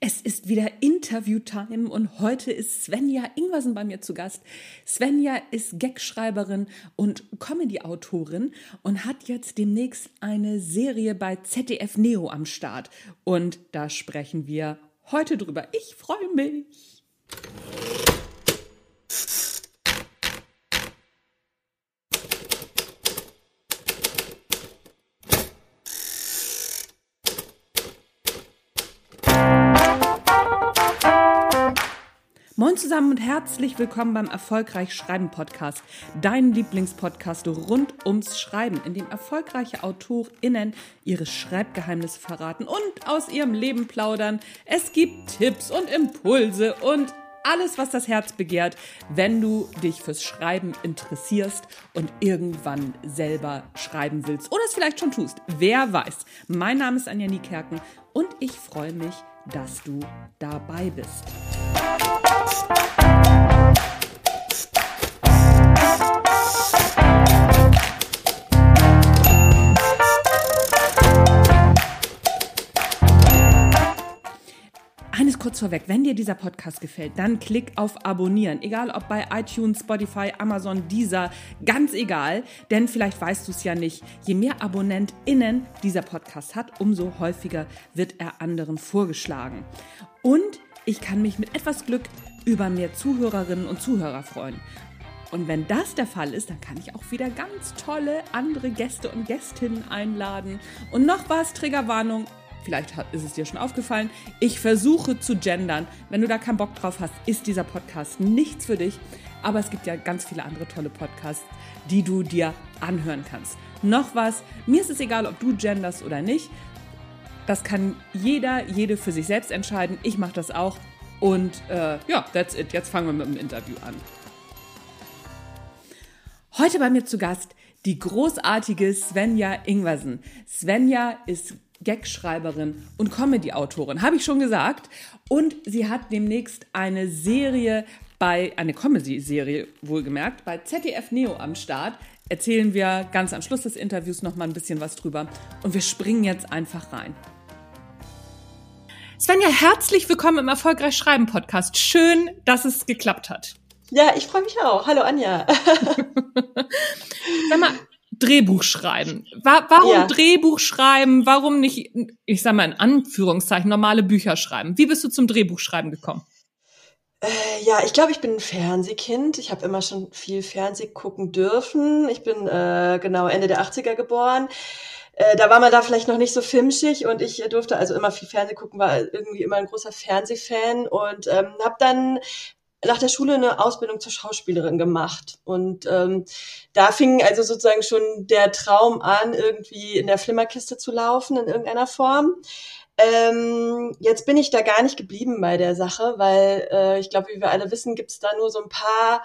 Es ist wieder Interview-Time und heute ist Svenja Ingwersen bei mir zu Gast. Svenja ist Gagschreiberin und Comedy-Autorin und hat jetzt demnächst eine Serie bei ZDF Neo am Start. Und da sprechen wir heute drüber. Ich freue mich. Moin zusammen und herzlich willkommen beim Erfolgreich Schreiben Podcast, dein Lieblingspodcast rund ums Schreiben, in dem erfolgreiche AutorInnen ihre Schreibgeheimnisse verraten und aus ihrem Leben plaudern. Es gibt Tipps und Impulse und alles, was das Herz begehrt, wenn du dich fürs Schreiben interessierst und irgendwann selber schreiben willst oder es vielleicht schon tust. Wer weiß. Mein Name ist Anja Niekerken und ich freue mich, dass du dabei bist. Kurz vorweg, wenn dir dieser Podcast gefällt, dann klick auf Abonnieren. Egal ob bei iTunes, Spotify, Amazon, Deezer, ganz egal. Denn vielleicht weißt du es ja nicht. Je mehr AbonnentInnen dieser Podcast hat, umso häufiger wird er anderen vorgeschlagen. Und ich kann mich mit etwas Glück über mehr Zuhörerinnen und Zuhörer freuen. Und wenn das der Fall ist, dann kann ich auch wieder ganz tolle andere Gäste und Gästinnen einladen. Und noch was, Triggerwarnung. Vielleicht ist es dir schon aufgefallen. Ich versuche zu gendern. Wenn du da keinen Bock drauf hast, ist dieser Podcast nichts für dich. Aber es gibt ja ganz viele andere tolle Podcasts, die du dir anhören kannst. Noch was, mir ist es egal, ob du genderst oder nicht. Das kann jeder, jede für sich selbst entscheiden. Ich mache das auch. Und äh, ja, that's it. Jetzt fangen wir mit dem Interview an. Heute bei mir zu Gast die großartige Svenja Ingwersen. Svenja ist Gagschreiberin und Comedy-Autorin, habe ich schon gesagt. Und sie hat demnächst eine Serie bei, eine Comedy-Serie wohlgemerkt, bei ZDF Neo am Start. Erzählen wir ganz am Schluss des Interviews noch mal ein bisschen was drüber. Und wir springen jetzt einfach rein. Svenja, herzlich willkommen im Erfolgreich Schreiben Podcast. Schön, dass es geklappt hat. Ja, ich freue mich auch. Hallo Anja. Sag mal, Drehbuch schreiben. Warum ja. Drehbuch schreiben? Warum nicht, ich sag mal in Anführungszeichen, normale Bücher schreiben? Wie bist du zum Drehbuchschreiben gekommen? Äh, ja, ich glaube, ich bin ein Fernsehkind. Ich habe immer schon viel Fernseh gucken dürfen. Ich bin äh, genau Ende der 80er geboren. Äh, da war man da vielleicht noch nicht so filmschig und ich durfte also immer viel Fernseh gucken, war irgendwie immer ein großer Fernsehfan und ähm, habe dann nach der Schule eine Ausbildung zur Schauspielerin gemacht. Und ähm, da fing also sozusagen schon der Traum an, irgendwie in der Flimmerkiste zu laufen in irgendeiner Form. Ähm, jetzt bin ich da gar nicht geblieben bei der Sache, weil äh, ich glaube, wie wir alle wissen, gibt es da nur so ein paar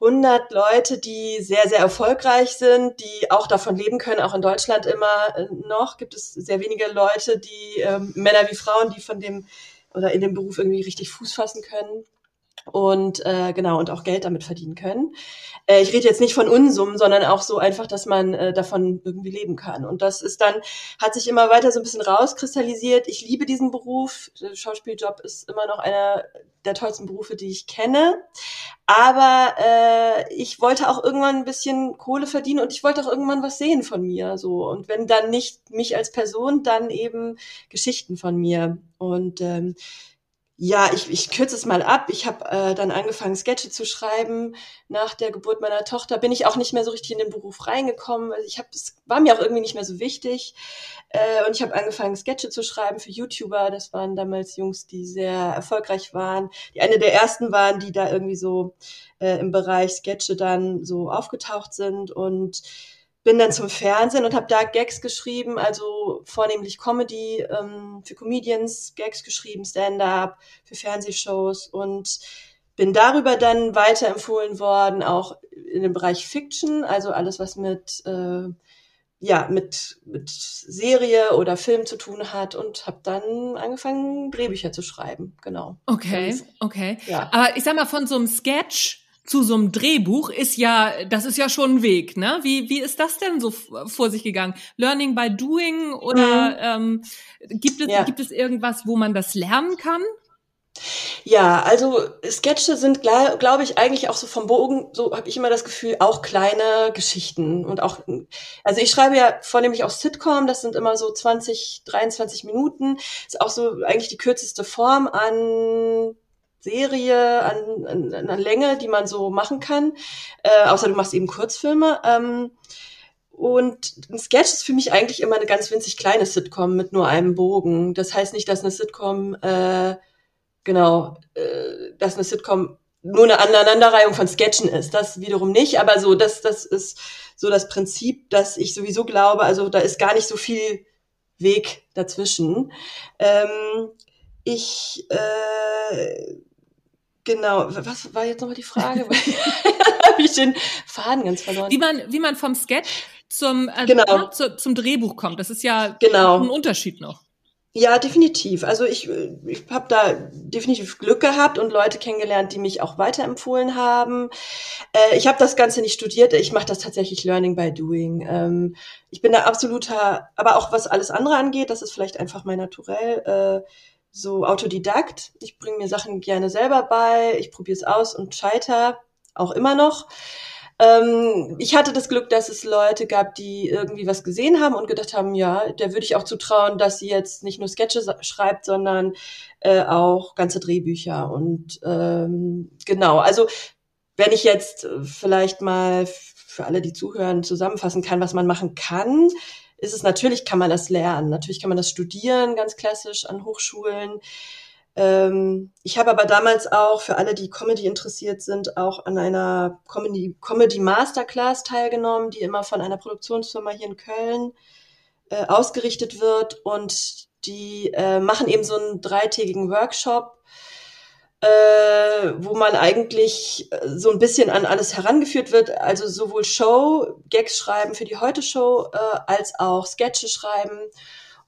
100 Leute, die sehr, sehr erfolgreich sind, die auch davon leben können. Auch in Deutschland immer äh, noch gibt es sehr wenige Leute, die ähm, Männer wie Frauen, die von dem oder in dem Beruf irgendwie richtig Fuß fassen können und äh, genau und auch Geld damit verdienen können. Äh, ich rede jetzt nicht von Unsummen, sondern auch so einfach, dass man äh, davon irgendwie leben kann. Und das ist dann hat sich immer weiter so ein bisschen rauskristallisiert. Ich liebe diesen Beruf. Der Schauspieljob ist immer noch einer der tollsten Berufe, die ich kenne. Aber äh, ich wollte auch irgendwann ein bisschen Kohle verdienen und ich wollte auch irgendwann was sehen von mir. So und wenn dann nicht mich als Person, dann eben Geschichten von mir. Und ähm, ja, ich, ich kürze es mal ab. Ich habe äh, dann angefangen, Sketche zu schreiben. Nach der Geburt meiner Tochter bin ich auch nicht mehr so richtig in den Beruf reingekommen. Also ich habe, es war mir auch irgendwie nicht mehr so wichtig. Äh, und ich habe angefangen, Sketche zu schreiben für YouTuber. Das waren damals Jungs, die sehr erfolgreich waren. Die eine der ersten waren, die da irgendwie so äh, im Bereich Sketche dann so aufgetaucht sind und bin dann zum Fernsehen und habe da Gags geschrieben, also vornehmlich Comedy ähm, für Comedians, Gags geschrieben, Stand-up für Fernsehshows und bin darüber dann weiterempfohlen worden, auch in dem Bereich Fiction, also alles, was mit äh, ja mit mit Serie oder Film zu tun hat und habe dann angefangen Drehbücher zu schreiben, genau. Okay, okay. Ja. Aber ich sag mal von so einem Sketch zu so einem Drehbuch ist ja, das ist ja schon ein Weg, ne? Wie, wie ist das denn so vor sich gegangen? Learning by doing oder mhm. ähm, gibt, es, ja. gibt es irgendwas, wo man das lernen kann? Ja, also Sketche sind, glaube ich, eigentlich auch so vom Bogen, so habe ich immer das Gefühl, auch kleine Geschichten und auch, also ich schreibe ja vornehmlich auch Sitcom, das sind immer so 20, 23 Minuten, ist auch so eigentlich die kürzeste Form an Serie, an, an, an Länge, die man so machen kann, äh, außer du machst eben Kurzfilme. Ähm, und ein Sketch ist für mich eigentlich immer eine ganz winzig kleine Sitcom mit nur einem Bogen. Das heißt nicht, dass eine Sitcom äh, genau, äh, dass eine Sitcom nur eine Aneinanderreihung von Sketchen ist. Das wiederum nicht, aber so, das, das ist so das Prinzip, dass ich sowieso glaube, also da ist gar nicht so viel Weg dazwischen. Ähm, ich, äh, genau, was war jetzt nochmal die Frage? Habe ich den Faden ganz verloren. Wie man, wie man vom Sketch zum, äh, genau. zu, zum Drehbuch kommt, das ist ja genau. ein Unterschied noch. Ja, definitiv. Also ich, ich habe da definitiv Glück gehabt und Leute kennengelernt, die mich auch weiterempfohlen haben. Äh, ich habe das Ganze nicht studiert, ich mache das tatsächlich Learning by Doing. Ähm, ich bin da absoluter, aber auch was alles andere angeht, das ist vielleicht einfach mein Naturell, äh, so Autodidakt. Ich bringe mir Sachen gerne selber bei, ich probiere es aus und scheiter auch immer noch. Ähm, ich hatte das Glück, dass es Leute gab, die irgendwie was gesehen haben und gedacht haben, ja, der würde ich auch zutrauen, dass sie jetzt nicht nur Sketche schreibt, sondern äh, auch ganze Drehbücher. Und ähm, genau, also wenn ich jetzt vielleicht mal für alle, die zuhören, zusammenfassen kann, was man machen kann, ist es natürlich, kann man das lernen. Natürlich kann man das studieren, ganz klassisch an Hochschulen. Ähm, ich habe aber damals auch, für alle, die Comedy interessiert sind, auch an einer Comedy, Comedy Masterclass teilgenommen, die immer von einer Produktionsfirma hier in Köln äh, ausgerichtet wird. Und die äh, machen eben so einen dreitägigen Workshop, äh, wo man eigentlich äh, so ein bisschen an alles herangeführt wird. Also sowohl Show, Gags schreiben für die Heute-Show, äh, als auch Sketche schreiben.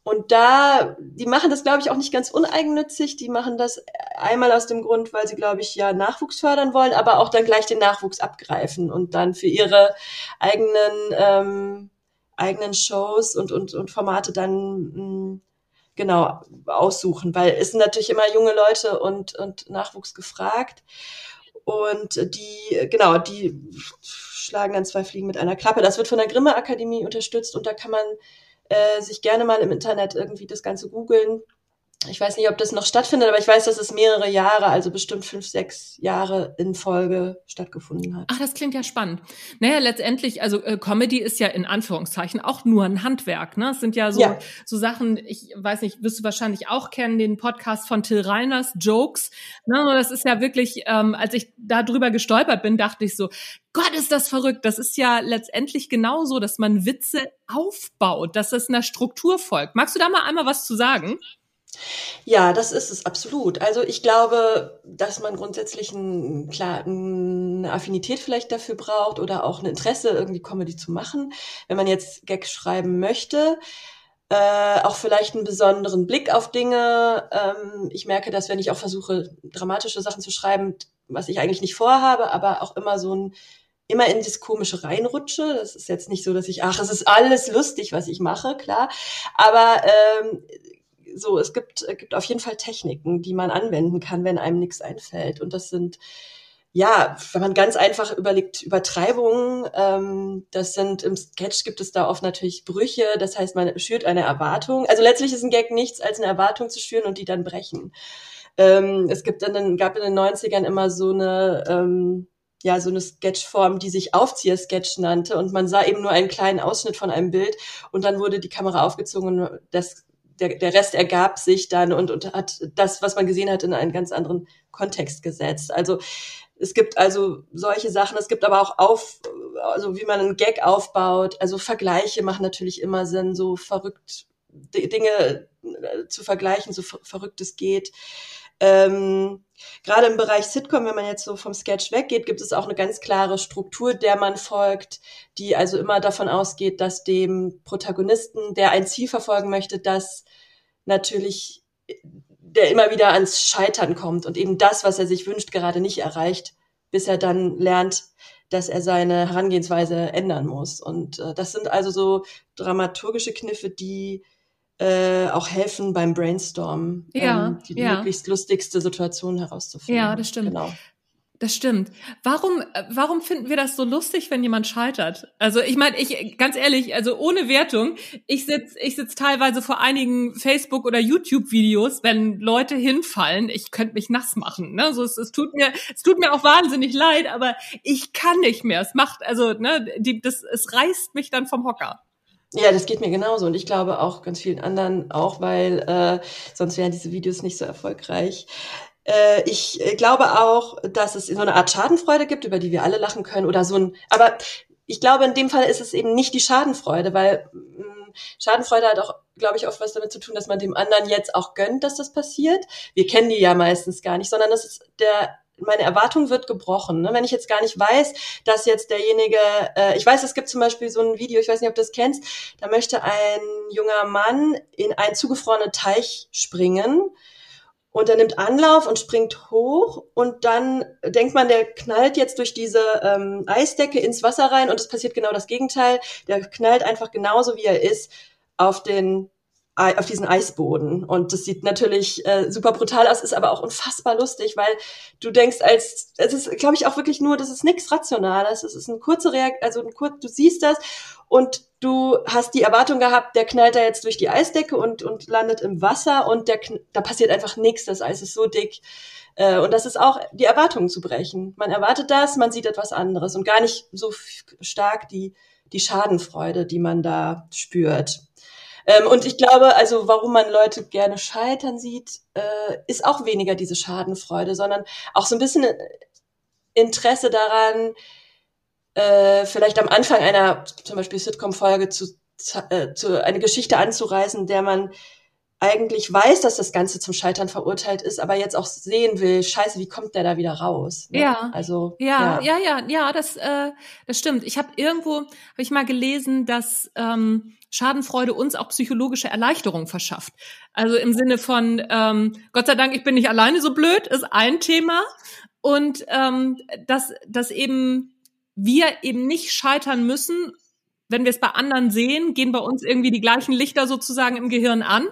Und da, die machen das, glaube ich, auch nicht ganz uneigennützig. Die machen das einmal aus dem Grund, weil sie, glaube ich, ja Nachwuchs fördern wollen, aber auch dann gleich den Nachwuchs abgreifen und dann für ihre eigenen, ähm, eigenen Shows und, und, und Formate dann mh, hm, genau aussuchen, weil es sind natürlich immer junge Leute und, und Nachwuchs gefragt. Und die, genau, die schlagen dann zwei Fliegen mit einer Klappe. Das wird von der Grimme Akademie unterstützt und da kann man äh, sich gerne mal im Internet irgendwie das Ganze googeln. Ich weiß nicht, ob das noch stattfindet, aber ich weiß, dass es mehrere Jahre, also bestimmt fünf, sechs Jahre in Folge stattgefunden hat. Ach, das klingt ja spannend. Naja, letztendlich, also äh, Comedy ist ja in Anführungszeichen auch nur ein Handwerk. Ne? Es sind ja so, ja. so Sachen, ich weiß nicht, wirst du wahrscheinlich auch kennen, den Podcast von Till Reiners, Jokes. Ne? Das ist ja wirklich, ähm, als ich da drüber gestolpert bin, dachte ich so, Gott, ist das verrückt. Das ist ja letztendlich genauso, dass man Witze aufbaut, dass es einer Struktur folgt. Magst du da mal einmal was zu sagen? Ja, das ist es absolut. Also ich glaube, dass man grundsätzlich ein, klar, eine Affinität vielleicht dafür braucht oder auch ein Interesse, irgendwie Comedy zu machen. Wenn man jetzt Gag schreiben möchte, äh, auch vielleicht einen besonderen Blick auf Dinge. Ähm, ich merke, dass wenn ich auch versuche, dramatische Sachen zu schreiben, was ich eigentlich nicht vorhabe, aber auch immer so ein immer in das Komische reinrutsche. Das ist jetzt nicht so, dass ich, ach, es ist alles lustig, was ich mache, klar. Aber ähm, so, es gibt, es gibt auf jeden Fall Techniken, die man anwenden kann, wenn einem nichts einfällt. Und das sind, ja, wenn man ganz einfach überlegt, Übertreibungen, ähm, das sind, im Sketch gibt es da oft natürlich Brüche, das heißt, man schürt eine Erwartung. Also letztlich ist ein Gag nichts, als eine Erwartung zu schüren und die dann brechen. Ähm, es gibt den, gab in den 90ern immer so eine, ähm, ja, so eine Sketchform, die sich Aufzieher-Sketch nannte und man sah eben nur einen kleinen Ausschnitt von einem Bild und dann wurde die Kamera aufgezogen und das der, der Rest ergab sich dann und, und hat das, was man gesehen hat, in einen ganz anderen Kontext gesetzt. Also es gibt also solche Sachen, es gibt aber auch auf, also wie man einen Gag aufbaut. Also Vergleiche machen natürlich immer Sinn, so verrückt Dinge äh, zu vergleichen, so verrückt es geht. Ähm, Gerade im Bereich Sitcom, wenn man jetzt so vom Sketch weggeht, gibt es auch eine ganz klare Struktur, der man folgt, die also immer davon ausgeht, dass dem Protagonisten, der ein Ziel verfolgen möchte, dass natürlich der immer wieder ans Scheitern kommt und eben das, was er sich wünscht, gerade nicht erreicht, bis er dann lernt, dass er seine Herangehensweise ändern muss. Und äh, das sind also so dramaturgische Kniffe, die äh, auch helfen beim Brainstorm, ja, ähm, die ja. möglichst lustigste Situation herauszufinden. Ja, das stimmt. Genau. Das stimmt. Warum, äh, warum finden wir das so lustig, wenn jemand scheitert? Also ich meine, ich ganz ehrlich, also ohne Wertung, ich sitz, ich sitz teilweise vor einigen Facebook oder YouTube-Videos, wenn Leute hinfallen, ich könnte mich nass machen. Ne? So, es, es tut mir, es tut mir auch wahnsinnig leid, aber ich kann nicht mehr. Es macht, also ne, die, das, es reißt mich dann vom Hocker. Ja, das geht mir genauso und ich glaube auch ganz vielen anderen auch, weil äh, sonst wären diese Videos nicht so erfolgreich. Äh, ich glaube auch, dass es so eine Art Schadenfreude gibt, über die wir alle lachen können oder so ein, aber ich glaube, in dem Fall ist es eben nicht die Schadenfreude, weil mh, mm, Schadenfreude hat auch, glaube ich, oft was damit zu tun, dass man dem anderen jetzt auch gönnt, dass das passiert. Wir kennen die ja meistens gar nicht, sondern das ist der meine Erwartung wird gebrochen. Ne? Wenn ich jetzt gar nicht weiß, dass jetzt derjenige, äh, ich weiß, es gibt zum Beispiel so ein Video, ich weiß nicht, ob du das kennst, da möchte ein junger Mann in einen zugefrorenen Teich springen und er nimmt Anlauf und springt hoch und dann denkt man, der knallt jetzt durch diese ähm, Eisdecke ins Wasser rein und es passiert genau das Gegenteil. Der knallt einfach genauso, wie er ist, auf den auf diesen Eisboden. Und das sieht natürlich äh, super brutal aus, ist aber auch unfassbar lustig, weil du denkst, als es ist, glaube ich, auch wirklich nur, das ist nichts Rationales. Es ist eine kurze Reaktion, also ein kurz, du siehst das und du hast die Erwartung gehabt, der knallt da jetzt durch die Eisdecke und, und landet im Wasser und der, da passiert einfach nichts, das Eis ist so dick. Äh, und das ist auch die Erwartungen zu brechen. Man erwartet das, man sieht etwas anderes und gar nicht so stark die, die Schadenfreude, die man da spürt. Ähm, und ich glaube, also warum man Leute gerne scheitern sieht, äh, ist auch weniger diese Schadenfreude, sondern auch so ein bisschen Interesse daran, äh, vielleicht am Anfang einer zum Beispiel Sitcom-Folge zu, äh, zu eine Geschichte anzureißen, der man eigentlich weiß, dass das Ganze zum Scheitern verurteilt ist, aber jetzt auch sehen will, scheiße, wie kommt der da wieder raus? Ne? Ja. Also ja, ja, ja, ja, ja das, äh, das stimmt. Ich habe irgendwo, habe ich mal gelesen, dass ähm, Schadenfreude uns auch psychologische Erleichterung verschafft. Also im Sinne von, ähm, Gott sei Dank, ich bin nicht alleine so blöd, ist ein Thema. Und ähm, dass, dass eben wir eben nicht scheitern müssen, wenn wir es bei anderen sehen, gehen bei uns irgendwie die gleichen Lichter sozusagen im Gehirn an.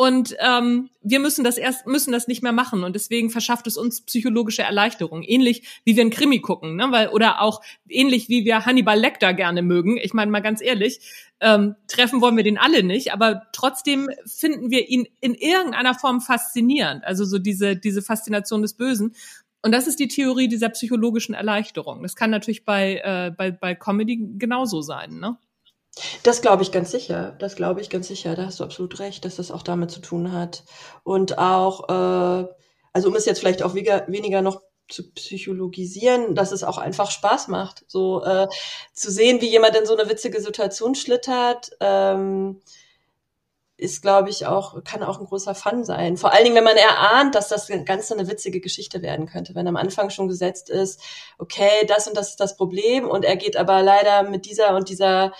Und ähm, wir müssen das erst müssen das nicht mehr machen und deswegen verschafft es uns psychologische Erleichterung, ähnlich wie wir einen Krimi gucken, ne? Weil oder auch ähnlich wie wir Hannibal Lecter gerne mögen. Ich meine mal ganz ehrlich, ähm, treffen wollen wir den alle nicht, aber trotzdem finden wir ihn in irgendeiner Form faszinierend. Also so diese diese Faszination des Bösen. Und das ist die Theorie dieser psychologischen Erleichterung. Das kann natürlich bei äh, bei bei Comedy genauso sein, ne? Das glaube ich ganz sicher. Das glaube ich ganz sicher. Da hast du absolut recht, dass das auch damit zu tun hat. Und auch, äh, also um es jetzt vielleicht auch weniger, weniger noch zu psychologisieren, dass es auch einfach Spaß macht, so äh, zu sehen, wie jemand in so eine witzige Situation schlittert. Ähm, ist, glaube ich, auch, kann auch ein großer Fun sein. Vor allen Dingen, wenn man erahnt, dass das Ganze eine witzige Geschichte werden könnte. Wenn am Anfang schon gesetzt ist, okay, das und das ist das Problem und er geht aber leider mit dieser und dieser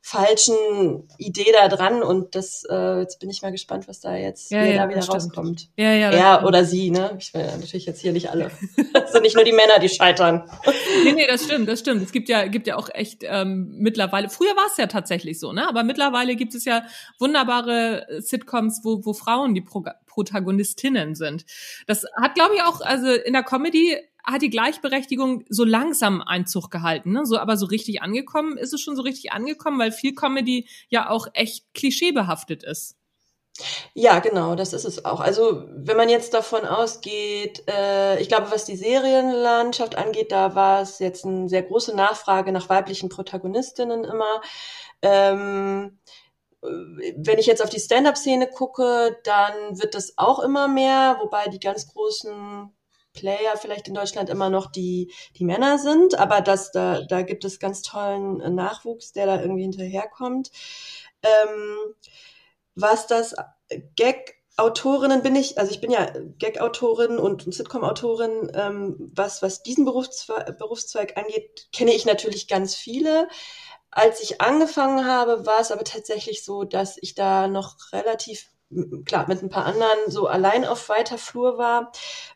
falschen Idee da dran und das äh, jetzt bin ich mal gespannt, was da jetzt ja, ja, da wieder rauskommt. Ja, ja, er oder sie, ne? Ich will natürlich jetzt hier nicht alle. das sind nicht nur die Männer, die scheitern. nee, nee, das stimmt, das stimmt. Es gibt ja gibt ja auch echt ähm, mittlerweile. Früher war es ja tatsächlich so, ne? Aber mittlerweile gibt es ja wunderbare Sitcoms, wo wo Frauen die Pro Protagonistinnen sind. Das hat glaube ich auch also in der Comedy hat die Gleichberechtigung so langsam Einzug gehalten, ne? So, aber so richtig angekommen ist es schon so richtig angekommen, weil viel Comedy ja auch echt klischeebehaftet ist. Ja, genau, das ist es auch. Also wenn man jetzt davon ausgeht, äh, ich glaube, was die Serienlandschaft angeht, da war es jetzt eine sehr große Nachfrage nach weiblichen Protagonistinnen immer. Ähm, wenn ich jetzt auf die Stand-up-Szene gucke, dann wird das auch immer mehr, wobei die ganz großen Player vielleicht in Deutschland immer noch die, die Männer sind, aber das, da, da gibt es ganz tollen äh, Nachwuchs, der da irgendwie hinterherkommt. Ähm, was das Gag Autorinnen bin ich, also ich bin ja Gag-Autorin und Sitcom-Autorin. Ähm, was, was diesen Berufszweig, Berufszweig angeht, kenne ich natürlich ganz viele. Als ich angefangen habe, war es aber tatsächlich so, dass ich da noch relativ klar, mit ein paar anderen so allein auf weiter Flur war,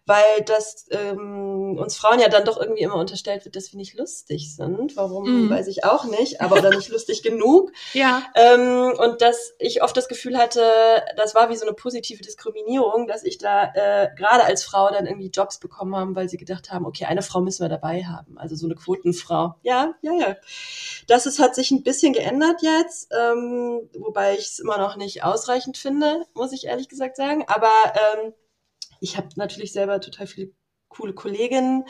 weil das ähm, uns Frauen ja dann doch irgendwie immer unterstellt wird, dass wir nicht lustig sind. Warum, mm. weiß ich auch nicht, aber oder nicht lustig genug. Ja. Ähm, und dass ich oft das Gefühl hatte, das war wie so eine positive Diskriminierung, dass ich da äh, gerade als Frau dann irgendwie Jobs bekommen haben, weil sie gedacht haben, okay, eine Frau müssen wir dabei haben. Also so eine Quotenfrau. Ja, ja, ja. Das ist, hat sich ein bisschen geändert jetzt, ähm, wobei ich es immer noch nicht ausreichend finde, muss ich ehrlich gesagt sagen. Aber ähm, ich habe natürlich selber total viele coole Kolleginnen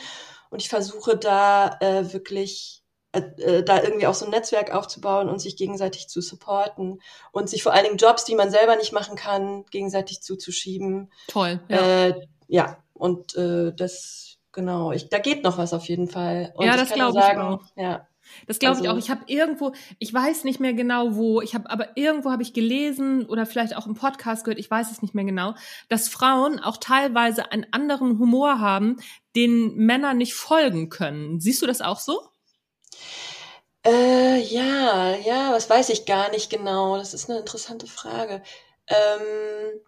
und ich versuche da äh, wirklich äh, äh, da irgendwie auch so ein Netzwerk aufzubauen und sich gegenseitig zu supporten und sich vor allen Dingen Jobs, die man selber nicht machen kann, gegenseitig zuzuschieben. Toll. Ja, äh, ja. und äh, das genau, ich, da geht noch was auf jeden Fall. Und ja, das glaube ich auch. Ja, das glaube also, ich auch. Ich habe irgendwo, ich weiß nicht mehr genau wo, ich habe aber irgendwo habe ich gelesen oder vielleicht auch im Podcast gehört, ich weiß es nicht mehr genau, dass Frauen auch teilweise einen anderen Humor haben, den Männer nicht folgen können. Siehst du das auch so? Äh, ja, ja, das weiß ich gar nicht genau. Das ist eine interessante Frage. Ähm,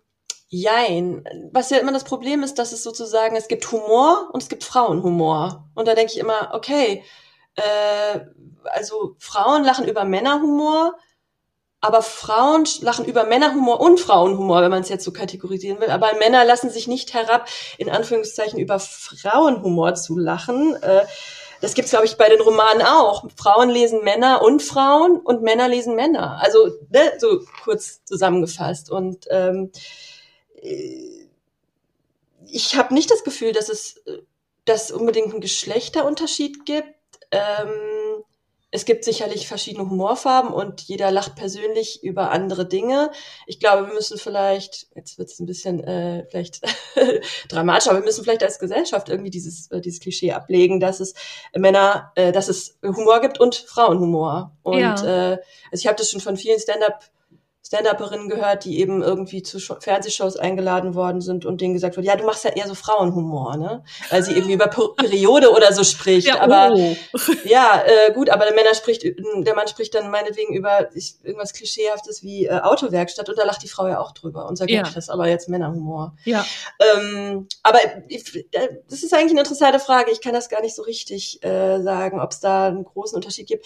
jein. Was ja immer das Problem ist, dass es sozusagen, es gibt Humor und es gibt Frauenhumor. Und da denke ich immer, okay, äh, also Frauen lachen über Männerhumor, aber Frauen lachen über Männerhumor und Frauenhumor, wenn man es jetzt so kategorisieren will. Aber Männer lassen sich nicht herab, in Anführungszeichen über Frauenhumor zu lachen. Äh, das gibt's glaube ich bei den Romanen auch. Frauen lesen Männer und Frauen und Männer lesen Männer. Also ne, so kurz zusammengefasst. Und ähm, äh, ich habe nicht das Gefühl, dass es äh, dass unbedingt einen Geschlechterunterschied gibt. Ähm, es gibt sicherlich verschiedene Humorfarben und jeder lacht persönlich über andere Dinge. Ich glaube, wir müssen vielleicht, jetzt wird es ein bisschen äh, vielleicht dramatisch, aber wir müssen vielleicht als Gesellschaft irgendwie dieses, äh, dieses Klischee ablegen, dass es Männer, äh, dass es Humor gibt und Frauenhumor. Und ja. äh, also ich habe das schon von vielen Stand-up Stand-Upperinnen gehört, die eben irgendwie zu Fernsehshows eingeladen worden sind und denen gesagt wird, ja, du machst ja eher so Frauenhumor, ne? Weil sie irgendwie über Periode oder so spricht. Ja, aber oh. ja, äh, gut, aber der Männer spricht, der Mann spricht dann meinetwegen über ich, irgendwas Klischeehaftes wie äh, Autowerkstatt und da lacht die Frau ja auch drüber und sagt, ja. das ist aber jetzt Männerhumor. Ja. Ähm, aber ich, das ist eigentlich eine interessante Frage. Ich kann das gar nicht so richtig äh, sagen, ob es da einen großen Unterschied gibt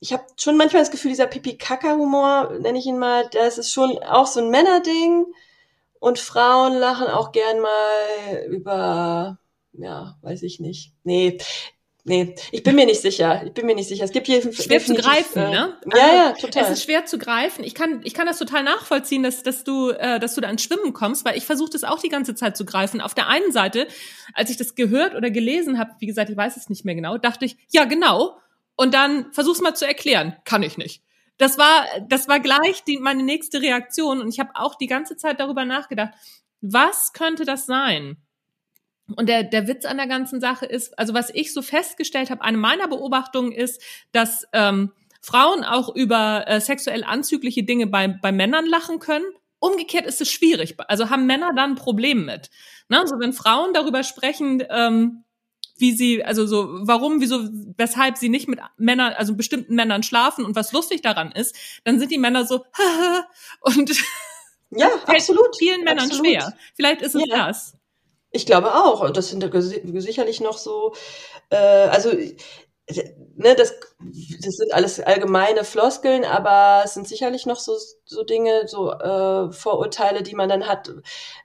ich habe schon manchmal das Gefühl, dieser Pipi-Kaka-Humor, nenne ich ihn mal, das ist schon auch so ein Männerding. Und Frauen lachen auch gern mal über, ja, weiß ich nicht. Nee, nee, ich bin mir nicht sicher. Ich bin mir nicht sicher. Es gibt hier schwer zu greifen, äh, ne? Ja, also, ja, total. Es ist schwer zu greifen. Ich kann, ich kann das total nachvollziehen, dass, dass du, äh, dass du da ins Schwimmen kommst, weil ich versuche das auch die ganze Zeit zu greifen. Auf der einen Seite, als ich das gehört oder gelesen habe, wie gesagt, ich weiß es nicht mehr genau, dachte ich, ja genau und dann versuch's mal zu erklären. Kann ich nicht. Das war, das war gleich die, meine nächste Reaktion und ich habe auch die ganze Zeit darüber nachgedacht, was könnte das sein? Und der, der Witz an der ganzen Sache ist, also was ich so festgestellt habe, eine meiner Beobachtungen ist, dass ähm, Frauen auch über äh, sexuell anzügliche Dinge bei, bei Männern lachen können. Umgekehrt ist es schwierig. Also haben Männer dann ein Problem mit. Ne? Also wenn Frauen darüber sprechen, ähm, wie sie, also so, warum, wieso, weshalb sie nicht mit Männern, also bestimmten Männern schlafen und was lustig daran ist, dann sind die Männer so, und ja, absolut, vielen Männern absolut. schwer. Vielleicht ist es ja. das. Ich glaube auch. Das sind sicherlich noch so, äh, also ne, das, das sind alles allgemeine Floskeln, aber es sind sicherlich noch so, so Dinge, so äh, Vorurteile, die man dann hat.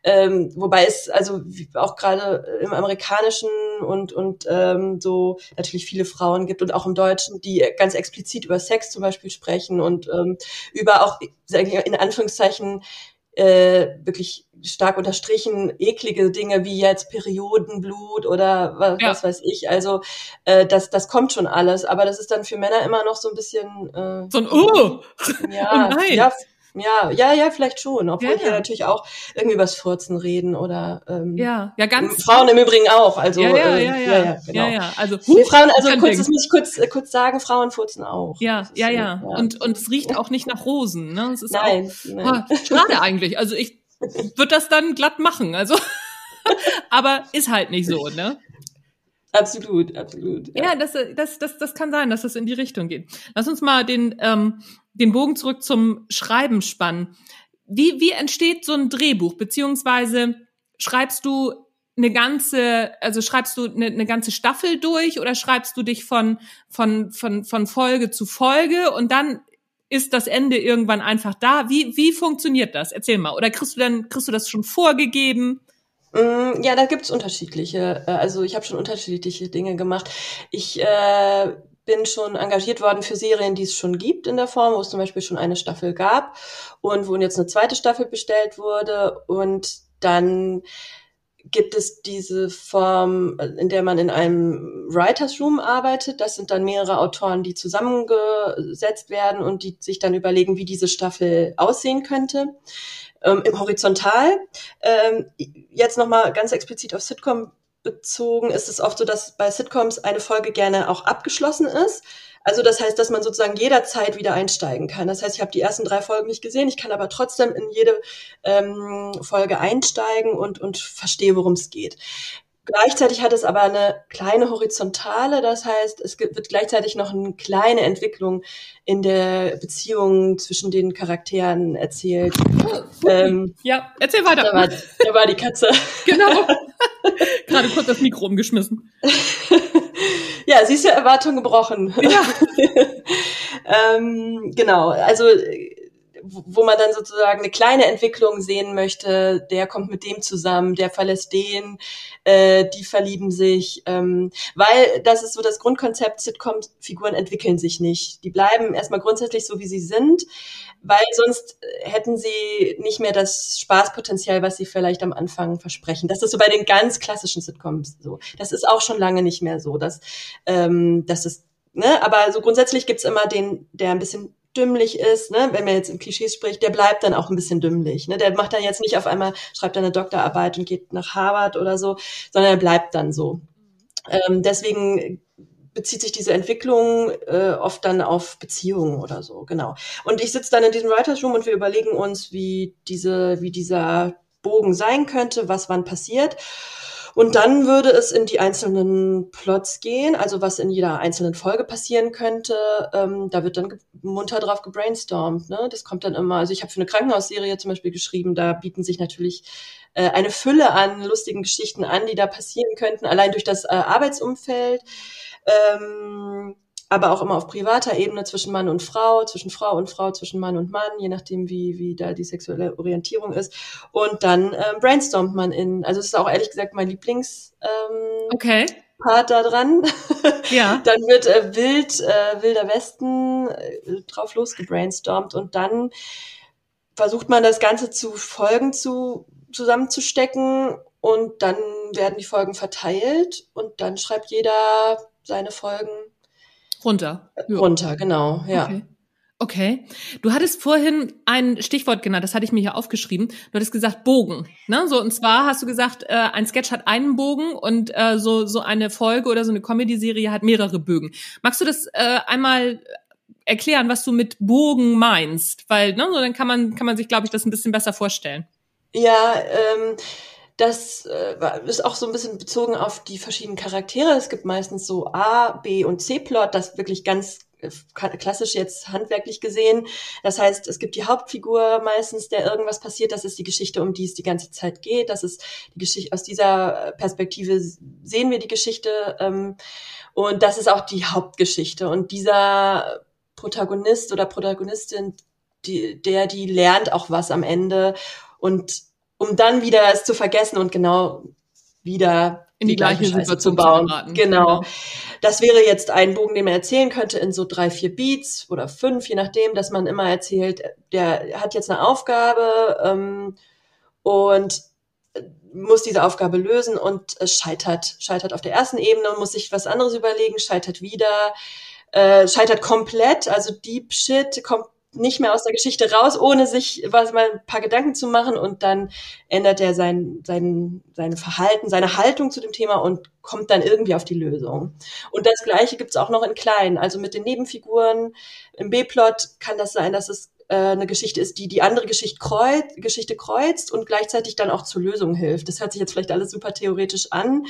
Ähm, wobei es also auch gerade im amerikanischen und, und ähm, so natürlich viele Frauen gibt und auch im Deutschen, die ganz explizit über Sex zum Beispiel sprechen und ähm, über auch in Anführungszeichen äh, wirklich stark unterstrichen eklige Dinge wie jetzt Periodenblut oder was, ja. was weiß ich. Also äh, das, das kommt schon alles, aber das ist dann für Männer immer noch so ein bisschen äh, so ein Oh, ja, oh nein. ja ja, ja, ja, vielleicht schon. Obwohl ja, ja. wir natürlich auch irgendwie übers Furzen reden oder ähm, ja, ja, ganz Frauen im Übrigen auch. Also ja, ja, äh, ja, ja, ja, genau. ja, ja. Also wir Frauen, also kurz, das muss ich kurz äh, kurz sagen, Frauen furzen auch. Ja, ja, so, ja, Und und es riecht auch nicht nach Rosen. Ne, es ist nein, auch, nein. Oh, schade eigentlich. Also ich würde das dann glatt machen. Also, aber ist halt nicht so, ne? Absolut, absolut. Ja, ja das, das, das, das kann sein, dass das in die Richtung geht. Lass uns mal den, ähm, den Bogen zurück zum Schreiben spannen. Wie, wie entsteht so ein Drehbuch? Beziehungsweise schreibst du eine ganze, also schreibst du eine, eine ganze Staffel durch oder schreibst du dich von, von, von, von Folge zu Folge und dann ist das Ende irgendwann einfach da? Wie, wie funktioniert das? Erzähl mal. Oder kriegst du dann, kriegst du das schon vorgegeben? Mm, ja, da gibt's unterschiedliche. Äh, also ich habe schon unterschiedliche Dinge gemacht. Ich äh, bin schon engagiert worden für Serien, die es schon gibt in der Form, wo es zum Beispiel schon eine Staffel gab und wo jetzt eine zweite Staffel bestellt wurde. Und dann gibt es diese Form, in der man in einem Writers Room arbeitet. Das sind dann mehrere Autoren, die zusammengesetzt werden und die sich dann überlegen, wie diese Staffel aussehen könnte. Ähm, Im Horizontal, ähm, jetzt nochmal ganz explizit auf Sitcom bezogen, ist es oft so, dass bei Sitcoms eine Folge gerne auch abgeschlossen ist. Also das heißt, dass man sozusagen jederzeit wieder einsteigen kann. Das heißt, ich habe die ersten drei Folgen nicht gesehen, ich kann aber trotzdem in jede ähm, Folge einsteigen und, und verstehe, worum es geht. Gleichzeitig hat es aber eine kleine Horizontale, das heißt, es wird gleichzeitig noch eine kleine Entwicklung in der Beziehung zwischen den Charakteren erzählt. ähm, ja, erzähl weiter. Da war, da war die Katze. Genau. Gerade kurz das Mikro umgeschmissen. ja, sie ist ja Erwartung gebrochen. Ja. ähm, genau, also wo man dann sozusagen eine kleine Entwicklung sehen möchte, der kommt mit dem zusammen, der verlässt den, äh, die verlieben sich, ähm, weil das ist so das Grundkonzept, Sitcom-Figuren entwickeln sich nicht. Die bleiben erstmal grundsätzlich so, wie sie sind, weil sonst hätten sie nicht mehr das Spaßpotenzial, was sie vielleicht am Anfang versprechen. Das ist so bei den ganz klassischen Sitcoms so. Das ist auch schon lange nicht mehr so, dass, ähm, dass es Ne, aber so grundsätzlich gibt's immer den, der ein bisschen dümmlich ist, ne, wenn man jetzt im Klischees spricht, der bleibt dann auch ein bisschen dümmlich. Ne? Der macht dann jetzt nicht auf einmal, schreibt eine Doktorarbeit und geht nach Harvard oder so, sondern er bleibt dann so. Ähm, deswegen bezieht sich diese Entwicklung äh, oft dann auf Beziehungen oder so, genau. Und ich sitze dann in diesem Writers Room und wir überlegen uns, wie diese, wie dieser Bogen sein könnte, was wann passiert. Und dann würde es in die einzelnen Plots gehen, also was in jeder einzelnen Folge passieren könnte. Ähm, da wird dann munter drauf gebrainstormt. Ne? Das kommt dann immer. Also ich habe für eine Krankenhausserie zum Beispiel geschrieben, da bieten sich natürlich äh, eine Fülle an lustigen Geschichten an, die da passieren könnten, allein durch das äh, Arbeitsumfeld. Ähm, aber auch immer auf privater Ebene zwischen Mann und Frau, zwischen Frau und Frau, zwischen Mann und Mann, je nachdem, wie, wie da die sexuelle Orientierung ist. Und dann ähm, brainstormt man in, also es ist auch ehrlich gesagt mein Lieblings ähm, okay. Part da dran. Ja. dann wird äh, wild, äh, wilder Westen äh, drauf losgebrainstormt und dann versucht man das Ganze zu Folgen zu, zusammenzustecken und dann werden die Folgen verteilt und dann schreibt jeder seine Folgen Runter. Ja. Runter, genau, ja. Okay. Okay. Du hattest vorhin ein Stichwort genannt, das hatte ich mir hier aufgeschrieben. Du hattest gesagt Bogen. Ne? So, und zwar hast du gesagt, äh, ein Sketch hat einen Bogen und äh, so, so eine Folge oder so eine Comedy-Serie hat mehrere Bögen. Magst du das äh, einmal erklären, was du mit Bogen meinst? Weil, ne, so dann kann man, kann man sich, glaube ich, das ein bisschen besser vorstellen. Ja, ähm, das äh, ist auch so ein bisschen bezogen auf die verschiedenen Charaktere. Es gibt meistens so A, B und C-Plot, das wirklich ganz äh, klassisch jetzt handwerklich gesehen. Das heißt, es gibt die Hauptfigur meistens, der irgendwas passiert. Das ist die Geschichte, um die es die ganze Zeit geht. Das ist die Geschichte, aus dieser Perspektive sehen wir die Geschichte. Ähm, und das ist auch die Hauptgeschichte. Und dieser Protagonist oder Protagonistin, die, der, die lernt auch was am Ende. Und um dann wieder es zu vergessen und genau wieder in die, die gleiche Situation zu bauen. Zu genau. genau. Das wäre jetzt ein Bogen, den man erzählen könnte in so drei, vier Beats oder fünf, je nachdem, dass man immer erzählt, der hat jetzt eine Aufgabe ähm, und muss diese Aufgabe lösen und es scheitert, scheitert auf der ersten Ebene und muss sich was anderes überlegen, scheitert wieder, äh, scheitert komplett, also Deep Shit kommt nicht mehr aus der Geschichte raus, ohne sich was mal ein paar Gedanken zu machen und dann ändert er sein, sein, sein Verhalten, seine Haltung zu dem Thema und kommt dann irgendwie auf die Lösung. Und das Gleiche gibt's auch noch in klein, also mit den Nebenfiguren. Im B-Plot kann das sein, dass es äh, eine Geschichte ist, die die andere Geschichte, kreuz, Geschichte kreuzt und gleichzeitig dann auch zur Lösung hilft. Das hört sich jetzt vielleicht alles super theoretisch an,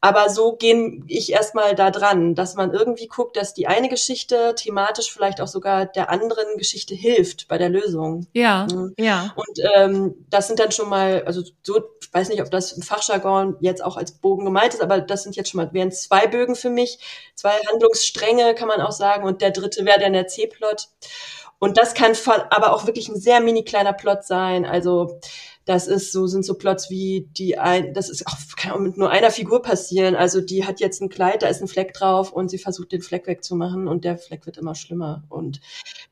aber so gehe ich erstmal da dran, dass man irgendwie guckt, dass die eine Geschichte thematisch vielleicht auch sogar der anderen Geschichte hilft bei der Lösung. Ja, mhm. ja. Und ähm, das sind dann schon mal, also so, ich weiß nicht, ob das im Fachjargon jetzt auch als Bogen gemeint ist, aber das sind jetzt schon mal, wären zwei Bögen für mich, zwei Handlungsstränge kann man auch sagen und der dritte wäre dann der C-Plot. Und das kann aber auch wirklich ein sehr mini kleiner Plot sein. Also das ist so, sind so Plots wie die ein, das ist auch, kann auch mit nur einer Figur passieren. Also die hat jetzt ein Kleid, da ist ein Fleck drauf und sie versucht den Fleck wegzumachen und der Fleck wird immer schlimmer. Und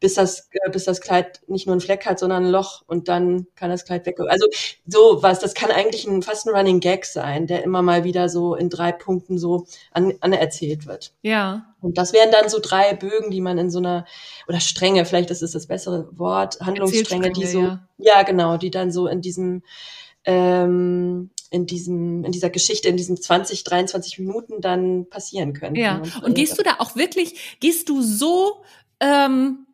bis das, äh, bis das Kleid nicht nur ein Fleck hat, sondern ein Loch und dann kann das Kleid weg. Also so was, das kann eigentlich ein, fast ein Running Gag sein, der immer mal wieder so in drei Punkten so an, anerzählt wird. Ja. Und das wären dann so drei Bögen, die man in so einer, oder Stränge, vielleicht ist es das bessere Wort, Handlungsstränge, die so, ja. ja. genau, die dann so in diesem, ähm, in diesem, in dieser Geschichte, in diesen 20, 23 Minuten dann passieren können. Ja. Und, und gehst du da auch wirklich, gehst du so, ähm,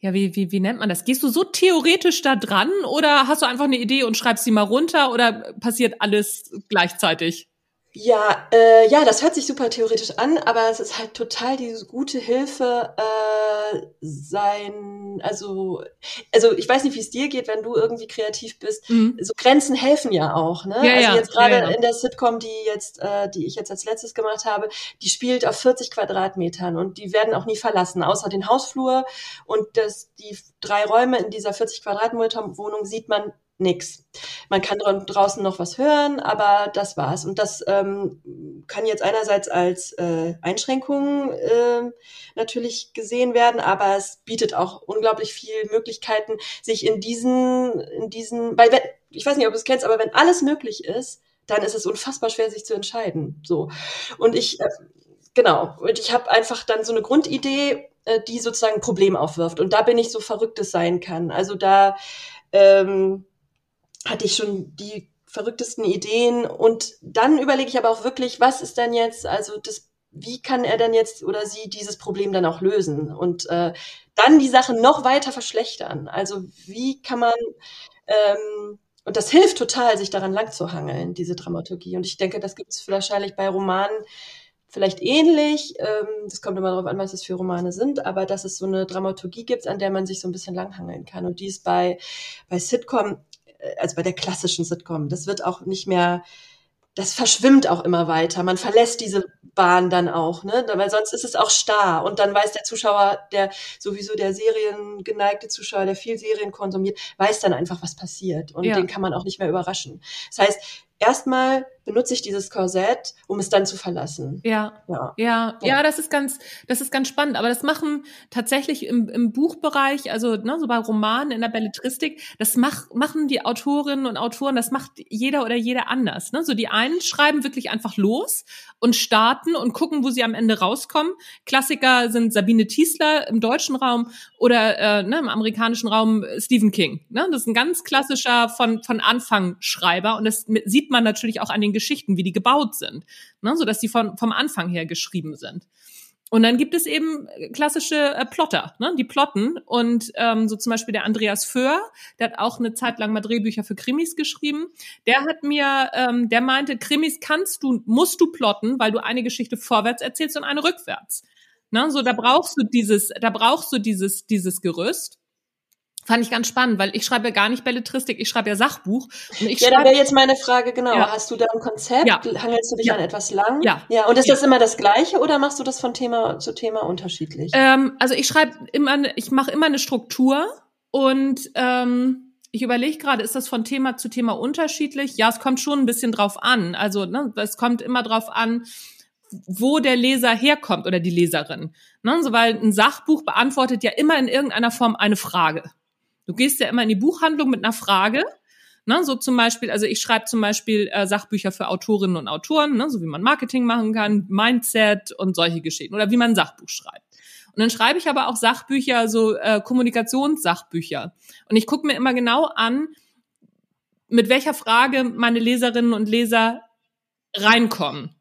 ja, wie, wie, wie nennt man das? Gehst du so theoretisch da dran oder hast du einfach eine Idee und schreibst sie mal runter oder passiert alles gleichzeitig? Ja, äh, ja, das hört sich super theoretisch an, aber es ist halt total diese gute Hilfe äh, sein. Also, also ich weiß nicht, wie es dir geht, wenn du irgendwie kreativ bist. Mhm. So Grenzen helfen ja auch. Ne? Ja, also ja, jetzt gerade ja, in der Sitcom, die jetzt, äh, die ich jetzt als letztes gemacht habe, die spielt auf 40 Quadratmetern und die werden auch nie verlassen, außer den Hausflur und das die drei Räume in dieser 40 Quadratmeter Wohnung sieht man nix. Man kann draußen noch was hören, aber das war's. Und das ähm, kann jetzt einerseits als äh, Einschränkung äh, natürlich gesehen werden, aber es bietet auch unglaublich viel Möglichkeiten, sich in diesen, in diesen, weil wenn, ich weiß nicht, ob du es kennst, aber wenn alles möglich ist, dann ist es unfassbar schwer, sich zu entscheiden. So. Und ich, äh, genau, und ich habe einfach dann so eine Grundidee, äh, die sozusagen ein Problem aufwirft. Und da bin ich so verrückt es sein kann. Also da ähm, hatte ich schon die verrücktesten Ideen und dann überlege ich aber auch wirklich, was ist denn jetzt, also das, wie kann er denn jetzt oder sie dieses Problem dann auch lösen und äh, dann die Sache noch weiter verschlechtern. Also wie kann man ähm, und das hilft total, sich daran lang zu hangeln, diese Dramaturgie. Und ich denke, das gibt es wahrscheinlich bei Romanen vielleicht ähnlich. Ähm, das kommt immer darauf an, was es für Romane sind, aber dass es so eine Dramaturgie gibt, an der man sich so ein bisschen langhangeln kann. Und die ist bei, bei Sitcom also bei der klassischen Sitcom, das wird auch nicht mehr, das verschwimmt auch immer weiter. Man verlässt diese Bahn dann auch, ne? Weil sonst ist es auch starr und dann weiß der Zuschauer, der sowieso der seriengeneigte Zuschauer, der viel Serien konsumiert, weiß dann einfach, was passiert und ja. den kann man auch nicht mehr überraschen. Das heißt, erstmal benutze ich dieses Korsett, um es dann zu verlassen. Ja, ja, ja, ja, das ist ganz, das ist ganz spannend. Aber das machen tatsächlich im, im Buchbereich, also ne, so bei Romanen in der Belletristik, das mach, machen die Autorinnen und Autoren, das macht jeder oder jeder anders. Ne? So die einen schreiben wirklich einfach los und starten und gucken, wo sie am Ende rauskommen. Klassiker sind Sabine Tiesler im deutschen Raum oder äh, ne, im amerikanischen Raum Stephen King. Ne? Das ist ein ganz klassischer von von Anfang Schreiber und das sieht man natürlich auch an den Geschichten, wie die gebaut sind, ne? so dass die von, vom Anfang her geschrieben sind. Und dann gibt es eben klassische äh, Plotter, ne? die plotten. Und ähm, so zum Beispiel der Andreas Föhr, der hat auch eine Zeit lang mal Drehbücher für Krimis geschrieben. Der hat mir, ähm, der meinte, Krimis kannst du, musst du plotten, weil du eine Geschichte vorwärts erzählst und eine rückwärts. Ne? So, da brauchst du dieses, da brauchst du dieses, dieses Gerüst. Fand ich ganz spannend, weil ich schreibe ja gar nicht Belletristik, ich schreibe ja Sachbuch. Ja, da wäre jetzt meine Frage, genau. Ja. Hast du da ein Konzept? Ja. Hangelst du dich ja. an etwas lang? Ja. Ja. Und ist das immer das Gleiche oder machst du das von Thema zu Thema unterschiedlich? Ähm, also ich schreibe immer, ich mache immer eine Struktur und ähm, ich überlege gerade, ist das von Thema zu Thema unterschiedlich? Ja, es kommt schon ein bisschen drauf an. Also ne, es kommt immer drauf an, wo der Leser herkommt oder die Leserin. Ne, so, weil ein Sachbuch beantwortet ja immer in irgendeiner Form eine Frage. Du gehst ja immer in die Buchhandlung mit einer Frage. Ne, so zum Beispiel, also ich schreibe zum Beispiel äh, Sachbücher für Autorinnen und Autoren, ne, so wie man Marketing machen kann, Mindset und solche Geschichten oder wie man ein Sachbuch schreibt. Und dann schreibe ich aber auch Sachbücher, so äh, Kommunikationssachbücher. Und ich gucke mir immer genau an, mit welcher Frage meine Leserinnen und Leser reinkommen.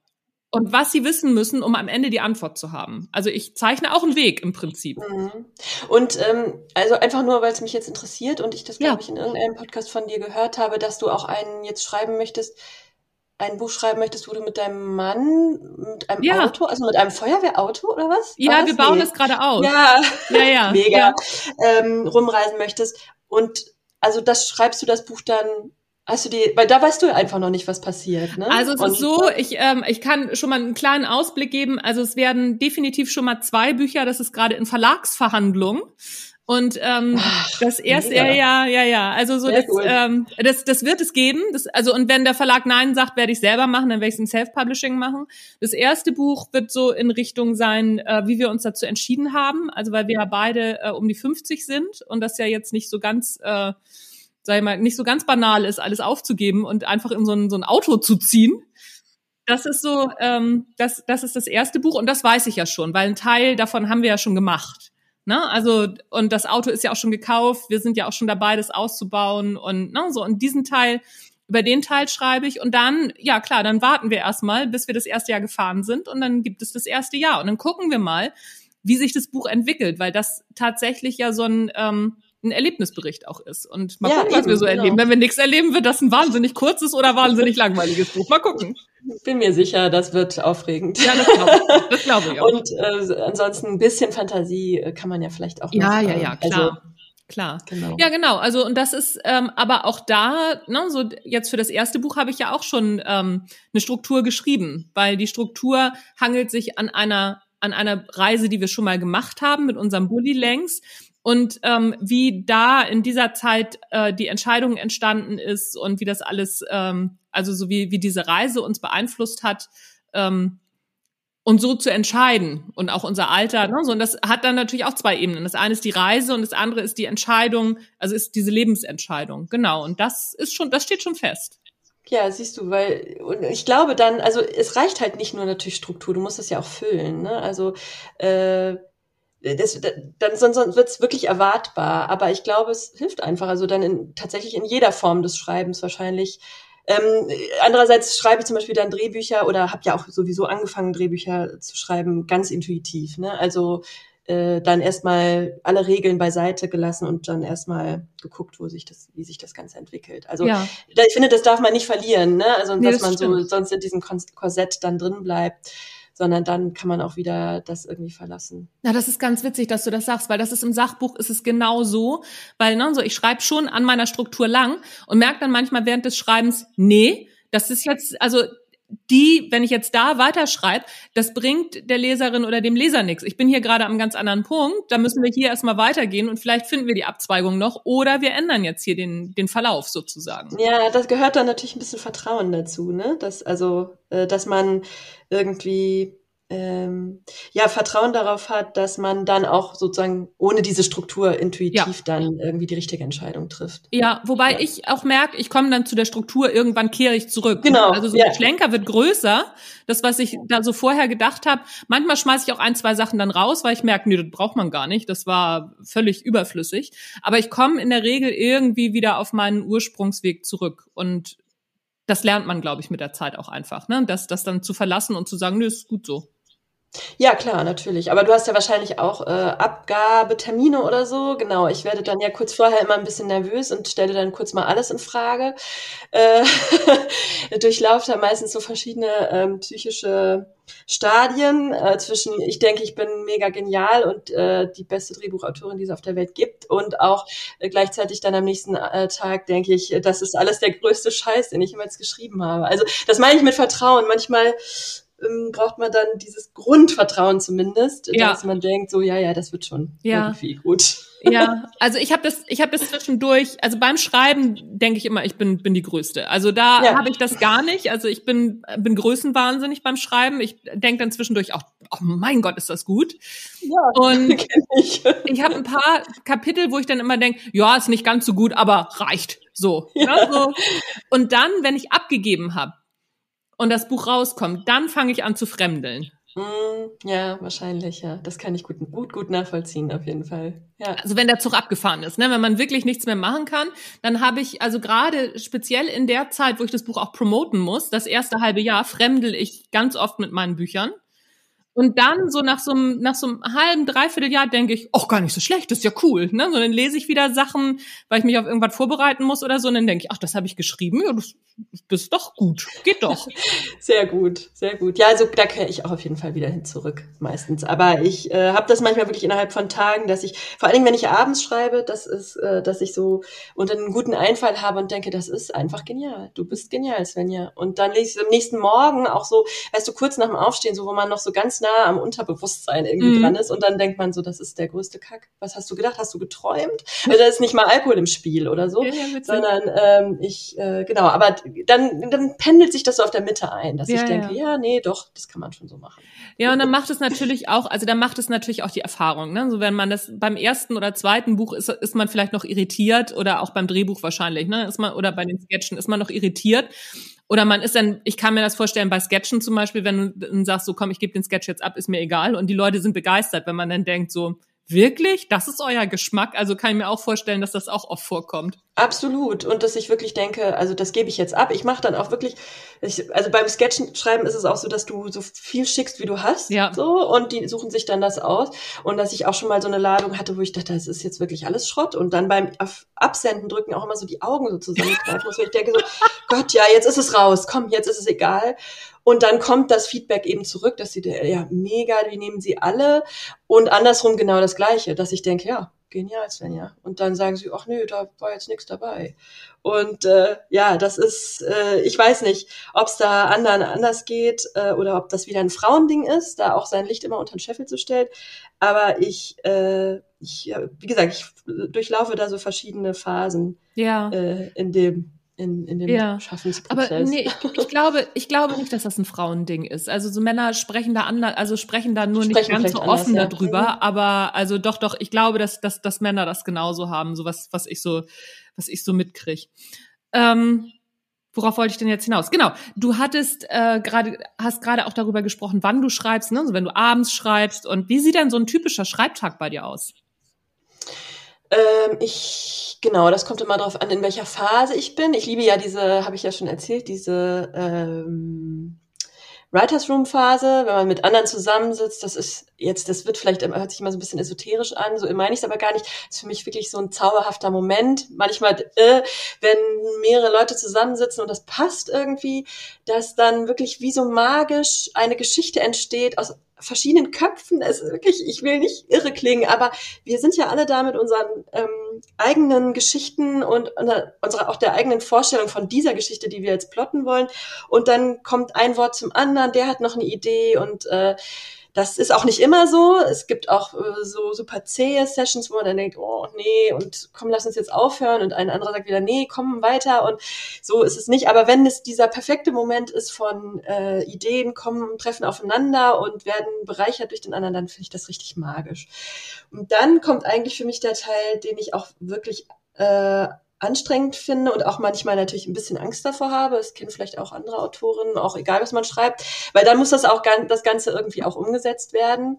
Und was sie wissen müssen, um am Ende die Antwort zu haben. Also ich zeichne auch einen Weg im Prinzip. Mhm. Und ähm, also einfach nur, weil es mich jetzt interessiert und ich das, glaube ja. ich, in irgendeinem Podcast von dir gehört habe, dass du auch einen jetzt schreiben möchtest, ein Buch schreiben möchtest, wo du mit deinem Mann, mit einem ja. Auto, also mit einem Feuerwehrauto oder was? Ja, wir bauen nee. das gerade aus. Ja, ja, ja. mega. Ja. Ähm, rumreisen möchtest. Und also das schreibst du das Buch dann Du die, weil da weißt du einfach noch nicht, was passiert, ne? Also es Und ist so, ich, ähm, ich kann schon mal einen kleinen Ausblick geben. Also es werden definitiv schon mal zwei Bücher, das ist gerade in Verlagsverhandlungen. Und ähm, Ach, das erste, ja, ja, ja, ja. Also so, das, cool. ähm, das, das wird es geben. Das, also und wenn der Verlag Nein sagt, werde ich selber machen, dann werde ich es in Self-Publishing machen. Das erste Buch wird so in Richtung sein, äh, wie wir uns dazu entschieden haben. Also weil wir ja beide äh, um die 50 sind und das ja jetzt nicht so ganz äh, ich mal, nicht so ganz banal ist, alles aufzugeben und einfach in so ein, so ein Auto zu ziehen. Das ist so, ähm, das, das ist das erste Buch und das weiß ich ja schon, weil ein Teil davon haben wir ja schon gemacht. Ne? Also, und das Auto ist ja auch schon gekauft, wir sind ja auch schon dabei, das auszubauen und ne, so. Und diesen Teil, über den Teil schreibe ich und dann, ja klar, dann warten wir erstmal, bis wir das erste Jahr gefahren sind und dann gibt es das erste Jahr und dann gucken wir mal, wie sich das Buch entwickelt, weil das tatsächlich ja so ein ähm, ein Erlebnisbericht auch ist. Und mal ja, gucken, was eben, wir so genau. erleben. Wenn wir nichts erleben, wird das ein wahnsinnig kurzes oder wahnsinnig langweiliges Buch. Mal gucken. Bin mir sicher, das wird aufregend. Ja, das glaube ich. Das glaube ich auch. Und äh, ansonsten ein bisschen Fantasie äh, kann man ja vielleicht auch. Ja, noch, ja, ja, ähm, klar. Also, Klar. Genau. Ja, genau. Also und das ist ähm, aber auch da, ne, so jetzt für das erste Buch habe ich ja auch schon ähm, eine Struktur geschrieben, weil die Struktur hangelt sich an einer an einer Reise, die wir schon mal gemacht haben mit unserem Bully längs und ähm, wie da in dieser Zeit äh, die Entscheidung entstanden ist und wie das alles, ähm, also so wie, wie diese Reise uns beeinflusst hat, ähm, und so zu entscheiden und auch unser Alter. Ne? So, und das hat dann natürlich auch zwei Ebenen. Das eine ist die Reise und das andere ist die Entscheidung, also ist diese Lebensentscheidung. Genau. Und das ist schon, das steht schon fest. Ja, siehst du, weil und ich glaube dann, also es reicht halt nicht nur natürlich Struktur, du musst es ja auch füllen. Ne? Also äh, das, dann sonst wird es wirklich erwartbar. Aber ich glaube, es hilft einfach. Also dann in, tatsächlich in jeder Form des Schreibens wahrscheinlich. Ähm, andererseits schreibe ich zum Beispiel dann Drehbücher oder habe ja auch sowieso angefangen, Drehbücher zu schreiben, ganz intuitiv. Ne? Also äh, dann erstmal alle Regeln beiseite gelassen und dann erstmal geguckt, wo sich das, wie sich das Ganze entwickelt. Also ja. ich finde, das darf man nicht verlieren, ne? Also nee, dass man stimmt. so sonst in diesem Korsett dann drin bleibt sondern dann kann man auch wieder das irgendwie verlassen. Ja, das ist ganz witzig, dass du das sagst, weil das ist im Sachbuch ist es genau so, weil ne, so ich schreibe schon an meiner Struktur lang und merke dann manchmal während des Schreibens, nee, das ist jetzt also die, wenn ich jetzt da weiterschreibe, das bringt der Leserin oder dem Leser nichts. Ich bin hier gerade am ganz anderen Punkt, da müssen wir hier erstmal weitergehen und vielleicht finden wir die Abzweigung noch oder wir ändern jetzt hier den, den Verlauf sozusagen. Ja, das gehört dann natürlich ein bisschen Vertrauen dazu, ne? Dass, also, äh, dass man irgendwie ähm, ja, Vertrauen darauf hat, dass man dann auch sozusagen ohne diese Struktur intuitiv ja. dann irgendwie die richtige Entscheidung trifft. Ja, wobei ja. ich auch merke, ich komme dann zu der Struktur, irgendwann kehre ich zurück. Genau. Also so ja. der Schlenker wird größer. Das, was ich da so vorher gedacht habe, manchmal schmeiße ich auch ein, zwei Sachen dann raus, weil ich merke, nee, das braucht man gar nicht. Das war völlig überflüssig. Aber ich komme in der Regel irgendwie wieder auf meinen Ursprungsweg zurück. Und das lernt man, glaube ich, mit der Zeit auch einfach, ne? Das, das dann zu verlassen und zu sagen, nö, ist gut so. Ja, klar, natürlich. Aber du hast ja wahrscheinlich auch äh, Abgabetermine oder so. Genau, ich werde dann ja kurz vorher immer ein bisschen nervös und stelle dann kurz mal alles in Frage. Äh, durchlaufe da meistens so verschiedene ähm, psychische Stadien äh, zwischen, ich denke, ich bin mega genial und äh, die beste Drehbuchautorin, die es auf der Welt gibt. Und auch äh, gleichzeitig dann am nächsten äh, Tag denke ich, das ist alles der größte Scheiß, den ich jemals geschrieben habe. Also das meine ich mit Vertrauen. Manchmal ähm, braucht man dann dieses Grundvertrauen zumindest, ja. dass man denkt, so ja, ja, das wird schon ja. irgendwie gut. Ja, also ich habe das, ich habe das zwischendurch. Also beim Schreiben denke ich immer, ich bin bin die Größte. Also da ja. habe ich das gar nicht. Also ich bin bin größenwahnsinnig beim Schreiben. Ich denke dann zwischendurch auch, oh mein Gott, ist das gut. Ja, und ich, ich habe ein paar Kapitel, wo ich dann immer denke, ja, ist nicht ganz so gut, aber reicht. So, ja. Ne, so. Und dann, wenn ich abgegeben habe, und das Buch rauskommt, dann fange ich an zu fremdeln. Mm, ja, wahrscheinlich, ja. Das kann ich gut, gut, gut nachvollziehen, auf jeden Fall. Ja. Also wenn der Zug abgefahren ist, ne? wenn man wirklich nichts mehr machen kann, dann habe ich, also gerade speziell in der Zeit, wo ich das Buch auch promoten muss, das erste halbe Jahr, fremdel ich ganz oft mit meinen Büchern. Und dann so nach so einem, nach so einem halben, dreiviertel Jahr denke ich, ach, gar nicht so schlecht, das ist ja cool. Ne? So, dann lese ich wieder Sachen, weil ich mich auf irgendwas vorbereiten muss oder so. Und dann denke ich, ach, das habe ich geschrieben. Ja, das, das ist doch gut. Geht doch. sehr gut, sehr gut. Ja, also da kehre ich auch auf jeden Fall wieder hin zurück, meistens. Aber ich äh, habe das manchmal wirklich innerhalb von Tagen, dass ich, vor allen Dingen, wenn ich abends schreibe, das ist, äh, dass ich so unter einen guten Einfall habe und denke, das ist einfach genial. Du bist genial, Svenja. Und dann lese ich am nächsten Morgen auch so, weißt du, kurz nach dem Aufstehen, so wo man noch so ganz nah am Unterbewusstsein irgendwie mhm. dran ist und dann denkt man so, das ist der größte Kack. Was hast du gedacht? Hast du geträumt? Also da ist nicht mal Alkohol im Spiel oder so, ja, ja, sondern ähm, ich, äh, genau, aber dann, dann pendelt sich das so auf der Mitte ein, dass ja, ich denke, ja. nee, doch, das kann man schon so machen. Ja, und dann macht es natürlich auch, also dann macht es natürlich auch die Erfahrung, ne? So wenn man das beim ersten oder zweiten Buch ist, ist man vielleicht noch irritiert oder auch beim Drehbuch wahrscheinlich, ne? Ist man, oder bei den Sketchen ist man noch irritiert. Oder man ist dann, ich kann mir das vorstellen, bei Sketchen zum Beispiel, wenn du sagst, so komm, ich gebe den Sketch jetzt ab, ist mir egal. Und die Leute sind begeistert, wenn man dann denkt, so, Wirklich? Das ist euer Geschmack? Also kann ich mir auch vorstellen, dass das auch oft vorkommt. Absolut. Und dass ich wirklich denke, also das gebe ich jetzt ab. Ich mache dann auch wirklich, ich, also beim Sketchen schreiben ist es auch so, dass du so viel schickst, wie du hast. Ja. So, und die suchen sich dann das aus. Und dass ich auch schon mal so eine Ladung hatte, wo ich dachte, das ist jetzt wirklich alles Schrott. Und dann beim Absenden drücken auch immer so die Augen so zusammenkneifen muss. ich denke so, Gott, ja, jetzt ist es raus. Komm, jetzt ist es egal. Und dann kommt das Feedback eben zurück, dass sie, ja, mega, wie nehmen sie alle. Und andersrum genau das Gleiche, dass ich denke, ja, genial, Svenja. Und dann sagen sie, ach nö, da war jetzt nichts dabei. Und äh, ja, das ist, äh, ich weiß nicht, ob es da anderen anders geht äh, oder ob das wieder ein Frauending ist, da auch sein Licht immer unter den Scheffel zu stellen. Aber ich, äh, ich wie gesagt, ich durchlaufe da so verschiedene Phasen ja. äh, in dem in, in dem ja. Schaffensprozess. Aber nee, ich, ich, glaube, ich glaube nicht, dass das ein Frauending ist. Also so Männer sprechen da anders, also sprechen da nur sprechen nicht ganz so offen anders, darüber, ja. aber also doch, doch, ich glaube, dass, dass, dass Männer das genauso haben, so was, was ich so, was ich so mitkrieg. Ähm, worauf wollte ich denn jetzt hinaus? Genau, du hattest äh, gerade, hast gerade auch darüber gesprochen, wann du schreibst, ne? Also wenn du abends schreibst und wie sieht denn so ein typischer Schreibtag bei dir aus? Ähm, ich, genau, das kommt immer darauf an, in welcher Phase ich bin. Ich liebe ja diese, habe ich ja schon erzählt, diese ähm, Writers Room Phase, wenn man mit anderen zusammensitzt, das ist jetzt, das wird vielleicht, hört sich immer so ein bisschen esoterisch an, so meine ich es aber gar nicht. Das ist für mich wirklich so ein zauberhafter Moment. Manchmal, äh, wenn mehrere Leute zusammensitzen und das passt irgendwie, dass dann wirklich wie so magisch eine Geschichte entsteht aus verschiedenen Köpfen. Es ist wirklich, ich will nicht irre klingen, aber wir sind ja alle da mit unseren ähm, eigenen Geschichten und unserer auch der eigenen Vorstellung von dieser Geschichte, die wir jetzt plotten wollen. Und dann kommt ein Wort zum anderen, der hat noch eine Idee und äh, das ist auch nicht immer so. Es gibt auch äh, so super zähe Sessions, wo man dann denkt, oh nee, und komm, lass uns jetzt aufhören. Und ein anderer sagt wieder, nee, komm weiter. Und so ist es nicht. Aber wenn es dieser perfekte Moment ist von äh, Ideen kommen, treffen aufeinander und werden bereichert durch den anderen, dann finde ich das richtig magisch. Und dann kommt eigentlich für mich der Teil, den ich auch wirklich äh, anstrengend finde und auch manchmal natürlich ein bisschen Angst davor habe. Es kennen vielleicht auch andere Autorinnen, auch egal, was man schreibt, weil dann muss das auch das Ganze irgendwie auch umgesetzt werden.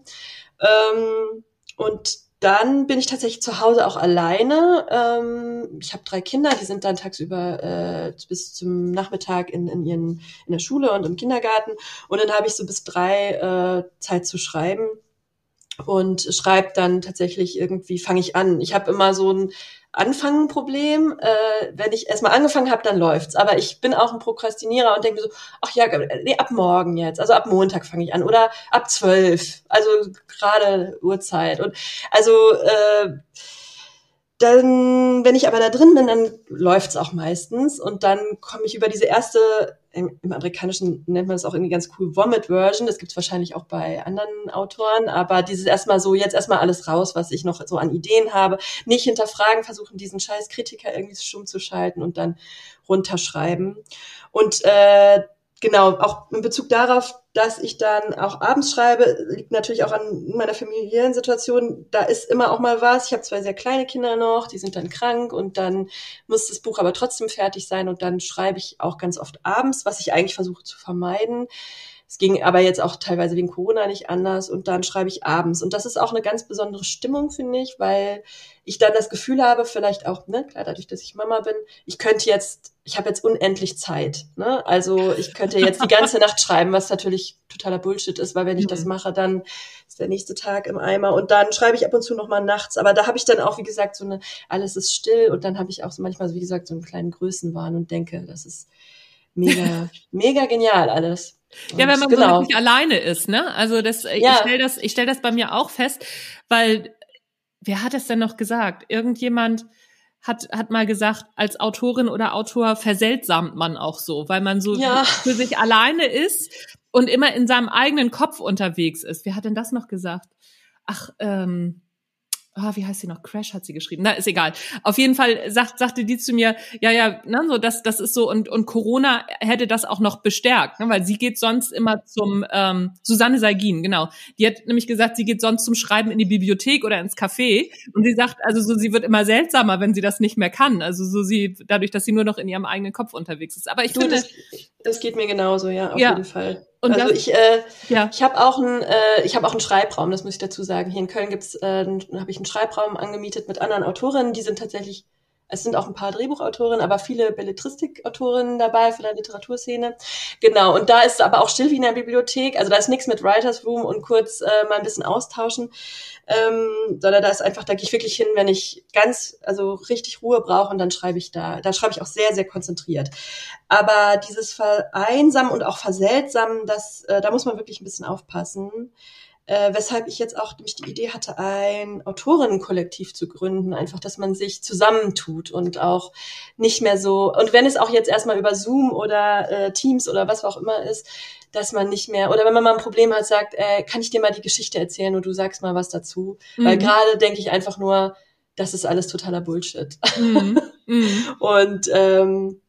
Ähm, und dann bin ich tatsächlich zu Hause auch alleine. Ähm, ich habe drei Kinder, die sind dann tagsüber äh, bis zum Nachmittag in, in, ihren, in der Schule und im Kindergarten. Und dann habe ich so bis drei äh, Zeit zu schreiben und schreibe dann tatsächlich irgendwie, fange ich an. Ich habe immer so ein Anfangen-Problem. Äh, wenn ich erstmal angefangen habe, dann läuft's. Aber ich bin auch ein Prokrastinierer und denke so, ach ja, nee, ab morgen jetzt. Also ab Montag fange ich an oder ab zwölf. Also gerade Uhrzeit. Und also äh, dann, wenn ich aber da drin bin, dann läuft's auch meistens und dann komme ich über diese erste, im, im, Amerikanischen nennt man das auch irgendwie ganz cool, Vomit-Version, das gibt's wahrscheinlich auch bei anderen Autoren, aber dieses erstmal so, jetzt erstmal alles raus, was ich noch so an Ideen habe, nicht hinterfragen, versuchen diesen scheiß Kritiker irgendwie stumm zu schalten und dann runterschreiben. Und äh, genau, auch in Bezug darauf, dass ich dann auch abends schreibe, liegt natürlich auch an meiner familiären Situation. Da ist immer auch mal was. Ich habe zwei sehr kleine Kinder noch, die sind dann krank und dann muss das Buch aber trotzdem fertig sein und dann schreibe ich auch ganz oft abends, was ich eigentlich versuche zu vermeiden. Es ging aber jetzt auch teilweise wegen Corona nicht anders und dann schreibe ich abends. Und das ist auch eine ganz besondere Stimmung, finde ich, weil ich dann das Gefühl habe, vielleicht auch, ne, klar, dadurch, dass ich Mama bin, ich könnte jetzt, ich habe jetzt unendlich Zeit. Ne? Also ich könnte jetzt die ganze Nacht schreiben, was natürlich totaler Bullshit ist, weil wenn ich das mhm. mache, dann ist der nächste Tag im Eimer und dann schreibe ich ab und zu noch mal nachts. Aber da habe ich dann auch, wie gesagt, so eine, alles ist still und dann habe ich auch so manchmal, wie gesagt, so einen kleinen Größenwahn und denke, das ist mega, mega genial alles. Ja, wenn man genau. wirklich alleine ist, ne? Also das, ja. ich stelle das, ich stell das bei mir auch fest, weil wer hat es denn noch gesagt? Irgendjemand hat, hat mal gesagt, als Autorin oder Autor verseltsamt man auch so, weil man so ja. für sich alleine ist und immer in seinem eigenen Kopf unterwegs ist. Wer hat denn das noch gesagt? Ach, ähm, ah, wie heißt sie noch? Crash hat sie geschrieben. Na, ist egal. Auf jeden Fall sagt, sagte die zu mir, ja, ja, ne, so, das, das ist so, und, und Corona hätte das auch noch bestärkt, ne, weil sie geht sonst immer zum, ähm, Susanne Salgin, genau. Die hat nämlich gesagt, sie geht sonst zum Schreiben in die Bibliothek oder ins Café. Und sie sagt, also so, sie wird immer seltsamer, wenn sie das nicht mehr kann. Also so sie, dadurch, dass sie nur noch in ihrem eigenen Kopf unterwegs ist. Aber ich du, finde. Das, das geht mir genauso, ja, auf ja. jeden Fall. Und also das, ich, äh, ja. ich habe auch einen, äh, ich habe auch einen Schreibraum, das muss ich dazu sagen. Hier in Köln gibt's, äh, habe ich einen Schreibraum angemietet mit anderen Autorinnen, die sind tatsächlich es sind auch ein paar Drehbuchautorinnen, aber viele Belletristikautorinnen dabei für der Literaturszene. Genau, und da ist aber auch still wie in der Bibliothek. Also da ist nichts mit Writers Room und kurz äh, mal ein bisschen austauschen, ähm, sondern da ist einfach, da gehe ich wirklich hin, wenn ich ganz, also richtig Ruhe brauche und dann schreibe ich da. Da schreibe ich auch sehr, sehr konzentriert. Aber dieses Vereinsamen und auch Verseltsamen, das, äh, da muss man wirklich ein bisschen aufpassen äh, weshalb ich jetzt auch nämlich die Idee hatte, ein Autorinnenkollektiv zu gründen, einfach, dass man sich zusammentut und auch nicht mehr so, und wenn es auch jetzt erstmal über Zoom oder äh, Teams oder was auch immer ist, dass man nicht mehr, oder wenn man mal ein Problem hat, sagt, äh, kann ich dir mal die Geschichte erzählen und du sagst mal was dazu. Mhm. Weil gerade denke ich einfach nur, das ist alles totaler Bullshit. Mhm. Mhm. und ähm,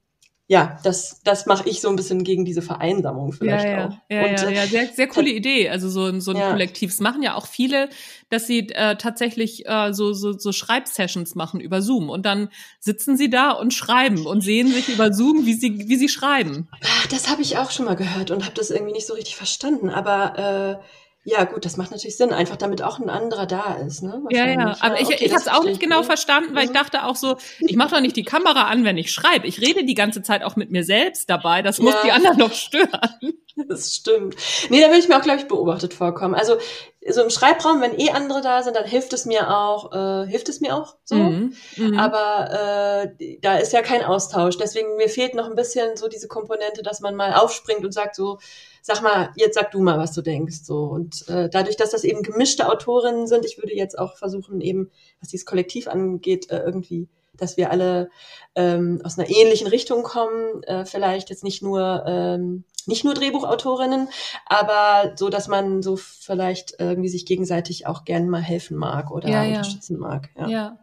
ja, das, das mache ich so ein bisschen gegen diese Vereinsamung vielleicht ja, ja. auch. Ja, und, ja, ja, sehr, sehr coole Idee. Also so, so ein ja. Kollektiv. Es machen ja auch viele, dass sie äh, tatsächlich äh, so, so, so Schreibsessions machen über Zoom und dann sitzen sie da und schreiben und sehen sich über Zoom, wie sie, wie sie schreiben. Ach, das habe ich auch schon mal gehört und habe das irgendwie nicht so richtig verstanden. Aber äh, ja, gut, das macht natürlich Sinn, einfach damit auch ein anderer da ist. Ne? Ja, ja, aber ich, okay, ich habe es auch nicht genau verstanden, weil mhm. ich dachte auch so, ich mache doch nicht die Kamera an, wenn ich schreibe. Ich rede die ganze Zeit auch mit mir selbst dabei, das muss ja. die anderen doch stören. Das stimmt. Nee, da will ich mir auch, glaube ich, beobachtet vorkommen. Also so im Schreibraum, wenn eh andere da sind, dann hilft es mir auch, äh, hilft es mir auch so. Mhm. Mhm. Aber äh, da ist ja kein Austausch. Deswegen mir fehlt noch ein bisschen so diese Komponente, dass man mal aufspringt und sagt so, sag mal, jetzt sag du mal, was du denkst. So. Und äh, dadurch, dass das eben gemischte Autorinnen sind, ich würde jetzt auch versuchen, eben, was dieses Kollektiv angeht, äh, irgendwie, dass wir alle ähm, aus einer ähnlichen Richtung kommen, äh, vielleicht jetzt nicht nur ähm, nicht nur Drehbuchautorinnen, aber so, dass man so vielleicht irgendwie sich gegenseitig auch gerne mal helfen mag oder ja, unterstützen ja. mag. Ja. ja.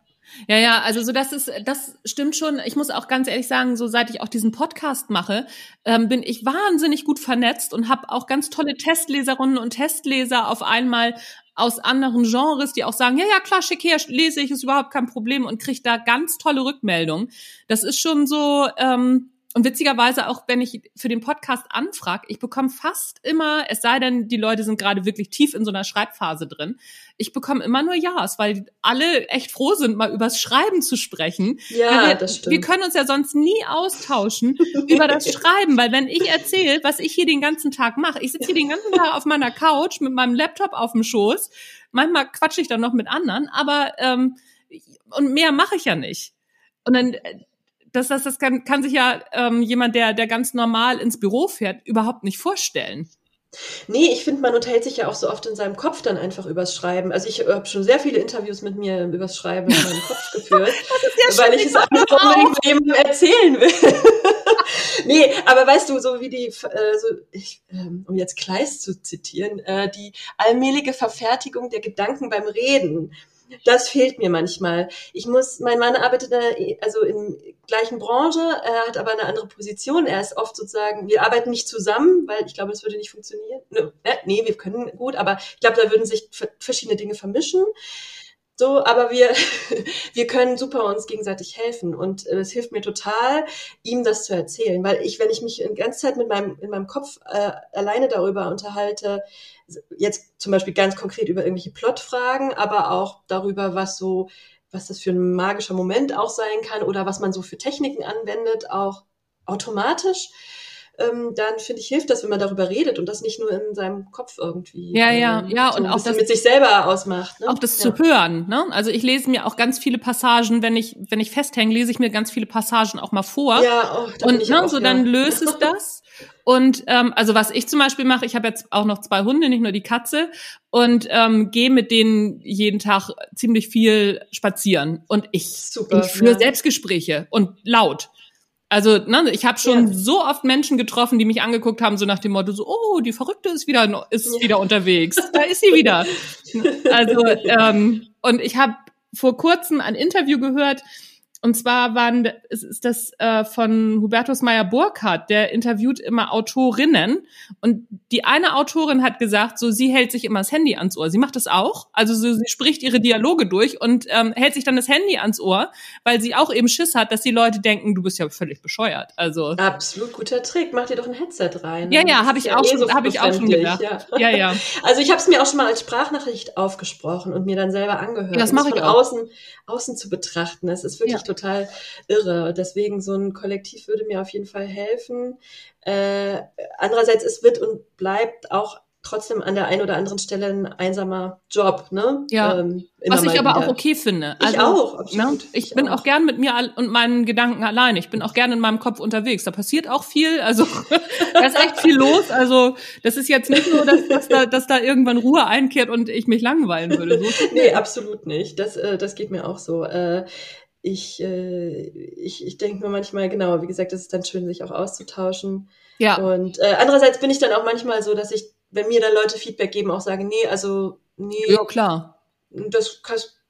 Ja, ja, also so das ist, das stimmt schon. Ich muss auch ganz ehrlich sagen, so seit ich auch diesen Podcast mache, ähm, bin ich wahnsinnig gut vernetzt und habe auch ganz tolle Testleserinnen und Testleser auf einmal aus anderen Genres, die auch sagen, ja, ja, klar, schick her, lese ich, ist überhaupt kein Problem und kriege da ganz tolle Rückmeldungen. Das ist schon so, ähm, und witzigerweise auch, wenn ich für den Podcast anfrage, ich bekomme fast immer, es sei denn, die Leute sind gerade wirklich tief in so einer Schreibphase drin, ich bekomme immer nur Ja's, weil alle echt froh sind, mal übers Schreiben zu sprechen. Ja, wir, das stimmt. Wir können uns ja sonst nie austauschen über das Schreiben, weil wenn ich erzähle, was ich hier den ganzen Tag mache, ich sitze hier den ganzen Tag auf meiner Couch mit meinem Laptop auf dem Schoß, manchmal quatsche ich dann noch mit anderen, aber ähm, und mehr mache ich ja nicht. Und dann äh, das, das, das kann, kann sich ja ähm, jemand, der, der ganz normal ins Büro fährt, überhaupt nicht vorstellen. Nee, ich finde, man unterhält sich ja auch so oft in seinem Kopf dann einfach übers Schreiben. Also ich habe schon sehr viele Interviews mit mir übers Schreiben in meinem Kopf geführt, ja weil ich es einfach unbedingt jemandem erzählen will. nee, aber weißt du, so wie die, äh, so, ich, ähm, um jetzt Kleist zu zitieren, äh, die allmähliche Verfertigung der Gedanken beim Reden das fehlt mir manchmal. Ich muss, mein Mann arbeitet also in gleichen Branche, er hat aber eine andere Position. Er ist oft sozusagen, wir arbeiten nicht zusammen, weil ich glaube, das würde nicht funktionieren. Ne, nee, wir können gut, aber ich glaube, da würden sich verschiedene Dinge vermischen. so, aber wir, wir können super uns gegenseitig helfen und äh, es hilft mir total, ihm das zu erzählen, weil ich, wenn ich mich in ganze Zeit mit meinem, in meinem Kopf äh, alleine darüber unterhalte, jetzt zum Beispiel ganz konkret über irgendwelche Plotfragen, aber auch darüber, was so, was das für ein magischer Moment auch sein kann oder was man so für Techniken anwendet, auch automatisch, ähm, dann finde ich, hilft das, wenn man darüber redet und das nicht nur in seinem Kopf irgendwie ja, ja, ähm, ja, so und auch das, mit sich selber ausmacht. Ne? auch das ja. zu hören. Ne? Also ich lese mir auch ganz viele Passagen, wenn ich wenn ich festhänge, lese ich mir ganz viele Passagen auch mal vor. Ja, oh, und ne, auch, so ja. dann löst es das. Und ähm, also was ich zum Beispiel mache, ich habe jetzt auch noch zwei Hunde, nicht nur die Katze, und ähm, gehe mit denen jeden Tag ziemlich viel spazieren. Und ich, Super, ich führe ja. Selbstgespräche und laut. Also, ne, ich habe schon Ja. so oft Menschen getroffen, die mich angeguckt haben, so nach dem Motto, so, oh, die Verrückte ist wieder, ist Ja. wieder unterwegs. Da ist sie wieder. Also, ähm, und ich habe vor kurzem ein Interview gehört, und zwar waren, es ist das äh, von Hubertus Meyer Burkhardt, der interviewt immer Autorinnen. Und die eine Autorin hat gesagt, so sie hält sich immer das Handy ans Ohr. Sie macht das auch. Also so, sie spricht ihre Dialoge durch und ähm, hält sich dann das Handy ans Ohr, weil sie auch eben Schiss hat, dass die Leute denken, du bist ja völlig bescheuert. Also Absolut guter Trick. Mach dir doch ein Headset rein. ja, ja, habe ist ich auch eh schon, so habe ich auch schon gedacht. Ja. Ja, ja. Also ich habe es mir auch schon mal als Sprachnachricht aufgesprochen und mir dann selber angehört. Ja, das mache ich von auch. außen, außen zu betrachten. Das ist wirklich Ja. Total irre. Deswegen so ein Kollektiv würde mir auf jeden Fall helfen. Äh, andererseits, es wird und bleibt auch trotzdem an der einen oder anderen Stelle ein einsamer Job, ne? Ja. Ähm, Was ich aber wieder. auch okay finde. Ich Also, auch, Ne? Ich bin auch gern mit mir und meinen Gedanken alleine. Ich bin auch gern in meinem Kopf unterwegs. Da passiert auch viel. Also da ist echt viel los. Also das ist jetzt nicht nur, dass, dass, da, dass da irgendwann Ruhe einkehrt und ich mich langweilen würde. So, Nee, absolut nicht. Das, äh, das geht mir auch so. Äh, ich, äh, ich, ich denke mir manchmal, genau, wie gesagt, es ist dann schön, sich auch auszutauschen. ja, Und äh, andererseits bin ich dann auch manchmal so, dass ich, wenn mir dann Leute Feedback geben, auch sage, nee, also, nee, ja klar. das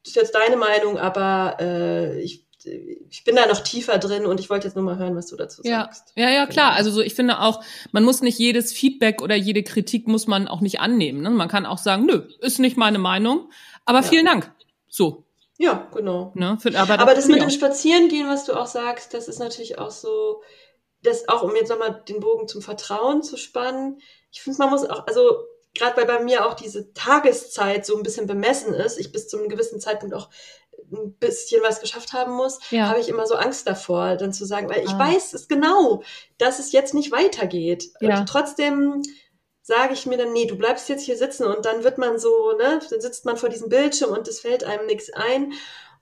ist jetzt deine Meinung, aber äh, ich, ich bin da noch tiefer drin und ich wollte jetzt nur mal hören, was du dazu Ja, sagst. ja, ja, klar. Genau. Also so, ich finde auch, man muss nicht jedes Feedback oder jede Kritik muss man auch nicht annehmen. Ne? Man kann auch sagen, nö, ist nicht meine Meinung, aber Ja. vielen Dank. So, Ja, genau. ne? Für, aber, Aber das finde mit dem. Spazierengehen, was du auch sagst, das ist natürlich auch so, das auch um jetzt nochmal den Bogen zum Vertrauen zu spannen. Ich finde, man muss auch, also gerade weil bei mir auch diese Tageszeit so ein bisschen bemessen ist, ich bis zu einem gewissen Zeitpunkt auch ein bisschen was geschafft haben muss, Ja. habe ich immer so Angst davor, dann zu sagen, weil ich Ah. weiß es genau, dass es jetzt nicht weitergeht. Ja. Und trotzdem sage ich mir dann, nee, du bleibst jetzt hier sitzen und dann wird man so, ne, dann sitzt man vor diesem Bildschirm und es fällt einem nichts ein.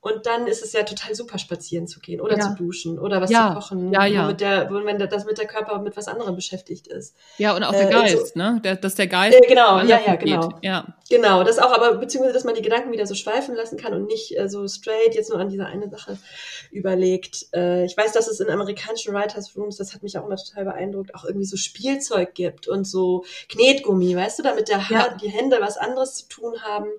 Und dann ist es ja total super, spazieren zu gehen oder Ja. zu duschen oder was Ja. zu kochen, Ja, ja. womit der, wo- wenn das mit der Körper mit was anderem beschäftigt ist. Ja, und auch der Äh, Geist, ne? Der, dass der Geist Äh, genau, ja, ja, genau. Ja, Genau, das auch, aber beziehungsweise, dass man die Gedanken wieder so schweifen lassen kann und nicht äh, so straight jetzt nur an diese eine Sache überlegt. Äh, ich weiß, dass es in amerikanischen Writers Rooms, das hat mich auch immer total beeindruckt, auch irgendwie so Spielzeug gibt und so Knetgummi, weißt du, damit der Ja. Haar, die Hände was anderes zu tun haben.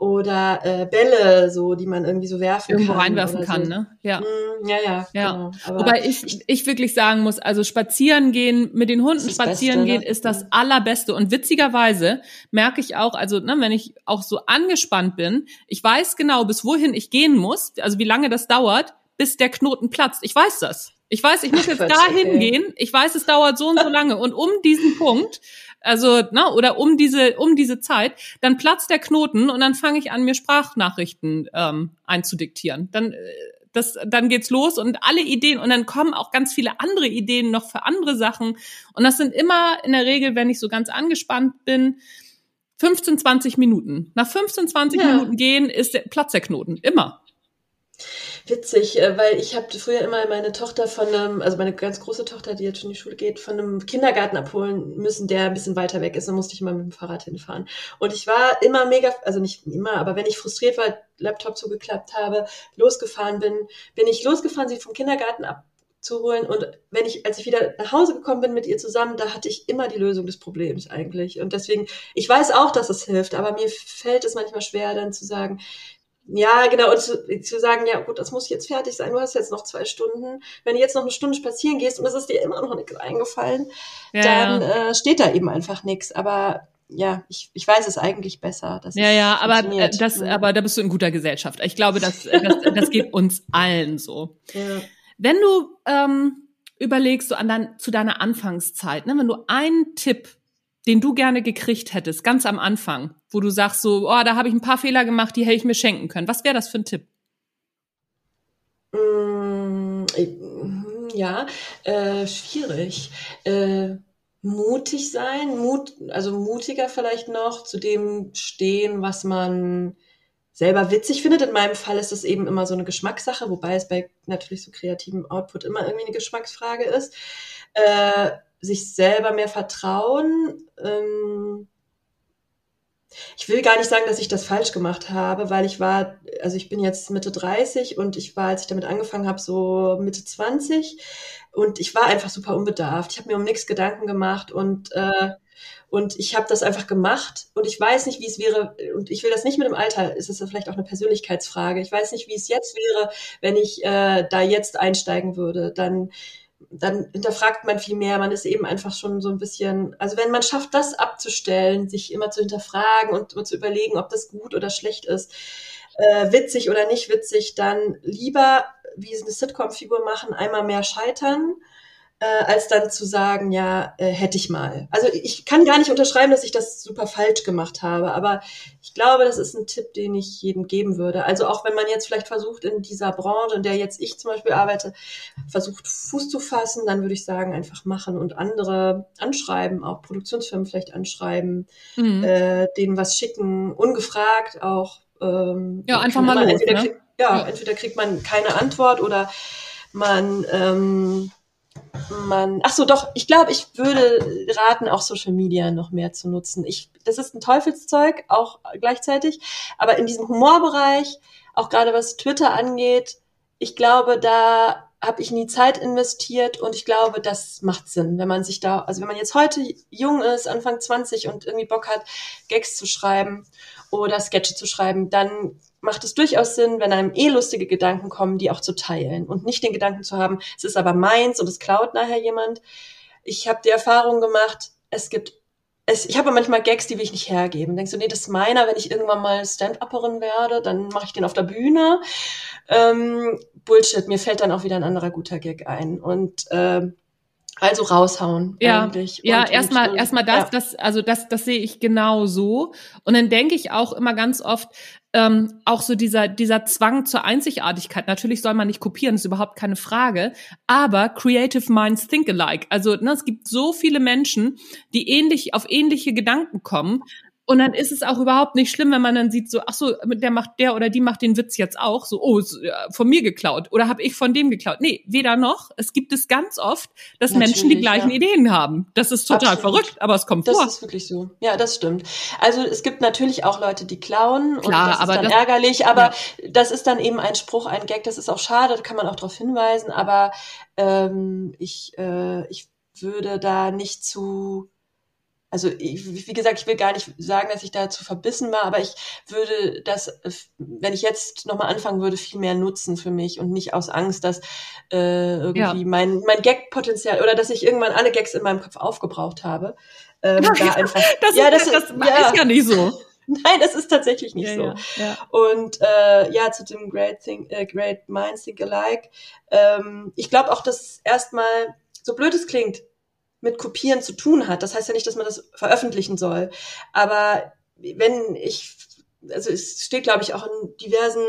Oder äh, Bälle, so, die man irgendwie so werfen irgendwo kann. reinwerfen kann, so. ne? Ja. Mm, ja, ja, Ja. genau. Aber Wobei ich, ich wirklich sagen muss, also spazieren gehen, mit den Hunden spazieren Beste, gehen, ne? ist das allerbeste. Und witzigerweise merke ich auch, also ne, wenn ich auch so angespannt bin, ich weiß genau, bis wohin ich gehen muss, also wie lange das dauert, bis der Knoten platzt. Ich weiß das. Ich weiß, ich muss jetzt Quatsch, dahin okay. gehen. Ich weiß, es dauert so und so lange. Und um diesen Punkt, also, ne, oder um diese, um diese Zeit, dann platzt der Knoten und dann fange ich an, mir Sprachnachrichten ähm, einzudiktieren. Dann, äh, das, dann geht's los und alle Ideen und dann kommen auch ganz viele andere Ideen noch für andere Sachen. Und das sind immer in der Regel, wenn ich so ganz angespannt bin, 15, 20 Minuten. Nach 15, 20 Ja. Minuten gehen ist der Platz der Knoten. Immer. Witzig, äh, weil ich habe früher immer meine Tochter von einem, also meine ganz große Tochter, die jetzt schon in die Schule geht, von einem Kindergarten abholen müssen, der ein bisschen weiter weg ist. Da musste ich immer mit dem Fahrrad hinfahren. Und ich war immer mega, also nicht immer, aber wenn ich frustriert war, Laptop zugeklappt habe, losgefahren bin, bin ich losgefahren, sie vom Kindergarten abzuholen. Und wenn ich, als ich wieder nach Hause gekommen bin mit ihr zusammen, da hatte ich immer die Lösung des Problems eigentlich. Und deswegen, ich weiß auch, dass es hilft, aber mir fällt es manchmal schwer, dann zu sagen, ja, genau, und zu, zu sagen, ja gut, das muss jetzt fertig sein, du hast jetzt noch zwei Stunden. Wenn du jetzt noch eine Stunde spazieren gehst und es ist dir immer noch nichts eingefallen, Ja, dann ja. äh, steht da eben einfach nichts. Aber ja, ich, ich weiß es eigentlich besser. ja, ja, aber äh, das, aber da bist du in guter Gesellschaft. Ich glaube, das, das, das geht uns allen so. Ja. Wenn du ähm, überlegst, so an dein, zu deiner Anfangszeit, ne, wenn du einen Tipp, den du gerne gekriegt hättest, ganz am Anfang, wo du sagst so, oh, da habe ich ein paar Fehler gemacht, die hätte ich mir schenken können. Was wäre das für ein Tipp? Mm, ja, äh, schwierig. Äh, mutig sein, Mut, also mutiger vielleicht noch, zu dem stehen, was man selber witzig findet. In meinem Fall ist es eben immer so eine Geschmackssache, wobei es bei natürlich so kreativem Output immer irgendwie eine Geschmacksfrage ist. Äh, sich selber mehr vertrauen. Ähm, ich will gar nicht sagen, dass ich das falsch gemacht habe, weil ich war, also ich bin jetzt Mitte 30 und ich war, als ich damit angefangen habe, so Mitte 20 und ich war einfach super unbedarft. Ich habe mir um nichts Gedanken gemacht und äh, und ich habe das einfach gemacht und ich weiß nicht, wie es wäre, und ich will das nicht mit dem Alter, ist es vielleicht auch eine Persönlichkeitsfrage. Ich weiß nicht, wie es jetzt wäre, wenn ich äh, da jetzt einsteigen würde. Dann dann hinterfragt man viel mehr. Man ist eben einfach schon so ein bisschen, also wenn man schafft, das abzustellen, sich immer zu hinterfragen und, und zu überlegen, ob das gut oder schlecht ist, äh, witzig oder nicht witzig, dann lieber wie eine Sitcom-Figur machen, einmal mehr scheitern äh, als dann zu sagen, ja, äh, hätte ich mal. Also ich kann gar nicht unterschreiben, dass ich das super falsch gemacht habe, aber ich glaube, das ist ein Tipp, den ich jedem geben würde. Also auch wenn man jetzt vielleicht versucht, in dieser Branche, in der jetzt ich zum Beispiel arbeite, versucht, Fuß zu fassen, dann würde ich sagen, einfach machen und andere anschreiben, auch Produktionsfirmen vielleicht anschreiben, mhm. äh, denen was schicken, ungefragt auch. Ähm, ja, einfach mal los, entweder, ne? krieg, ja, ja, entweder kriegt man keine Antwort oder man ähm, man, ach so, doch, ich glaube, ich würde raten, auch Social Media noch mehr zu nutzen. Ich, das ist ein Teufelszeug, auch gleichzeitig, aber in diesem Humorbereich, auch gerade was Twitter angeht, ich glaube, da habe ich nie Zeit investiert und ich glaube, das macht Sinn, wenn man sich da, also wenn man jetzt heute jung ist, Anfang 20 und irgendwie Bock hat, Gags zu schreiben oder Sketche zu schreiben, dann macht es durchaus Sinn, wenn einem eh lustige Gedanken kommen, die auch zu teilen und nicht den Gedanken zu haben, es ist aber meins und es klaut nachher jemand. Ich habe die Erfahrung gemacht, es gibt es, ich habe manchmal Gags, die will ich nicht hergeben. Denkst du, nee, das ist meiner, wenn ich irgendwann mal Stand-Upperin werde, dann mache ich den auf der Bühne. Ähm, Bullshit, mir fällt dann auch wieder ein anderer guter Gag ein. Und äh, also raushauen ja, eigentlich. Ja, erstmal erstmal das, ja. das, also das, das sehe ich genau so. Und dann denke ich auch immer ganz oft, ähm, auch so dieser, dieser Zwang zur Einzigartigkeit. Natürlich soll man nicht kopieren, ist überhaupt keine Frage. Aber Creative Minds think alike. Also ne, es gibt so viele Menschen, die ähnlich auf ähnliche Gedanken kommen. Und dann ist es auch überhaupt nicht schlimm, wenn man dann sieht, so, ach so, der macht, der oder die macht den Witz jetzt auch, so, oh, von mir geklaut oder habe ich von dem geklaut. Nee, weder noch. Es gibt es ganz oft, dass Natürlich, Menschen die gleichen ja. Ideen haben. Das ist total Absolut. verrückt, aber es kommt das vor. Das ist wirklich so. Ja, das stimmt. Also es gibt natürlich auch Leute, die klauen Klar, und das aber ist dann das, ärgerlich, aber ja. das ist dann eben ein Spruch, ein Gag, das ist auch schade, da kann man auch darauf hinweisen, aber ähm, ich, äh, ich würde da nicht zu also ich, wie gesagt, ich will gar nicht sagen, dass ich da zu verbissen war, aber ich würde das, wenn ich jetzt nochmal anfangen würde, viel mehr nutzen für mich und nicht aus Angst, dass äh, irgendwie ja. mein, mein Gag-Potenzial oder dass ich irgendwann alle Gags in meinem Kopf aufgebraucht habe. Ähm, ja, da einfach, das, ja, das, das, das ja. ist ja nicht so. Nein, das ist tatsächlich nicht ja, so. Ja, ja. Und äh, ja, zu dem Great, Think, äh, Great Minds Think Alike. Ähm, ich glaube auch, dass erstmal, so blöd es klingt, mit Kopieren zu tun hat. Das heißt ja nicht, dass man das veröffentlichen soll. Aber wenn ich, also es steht, glaube ich, auch in diversen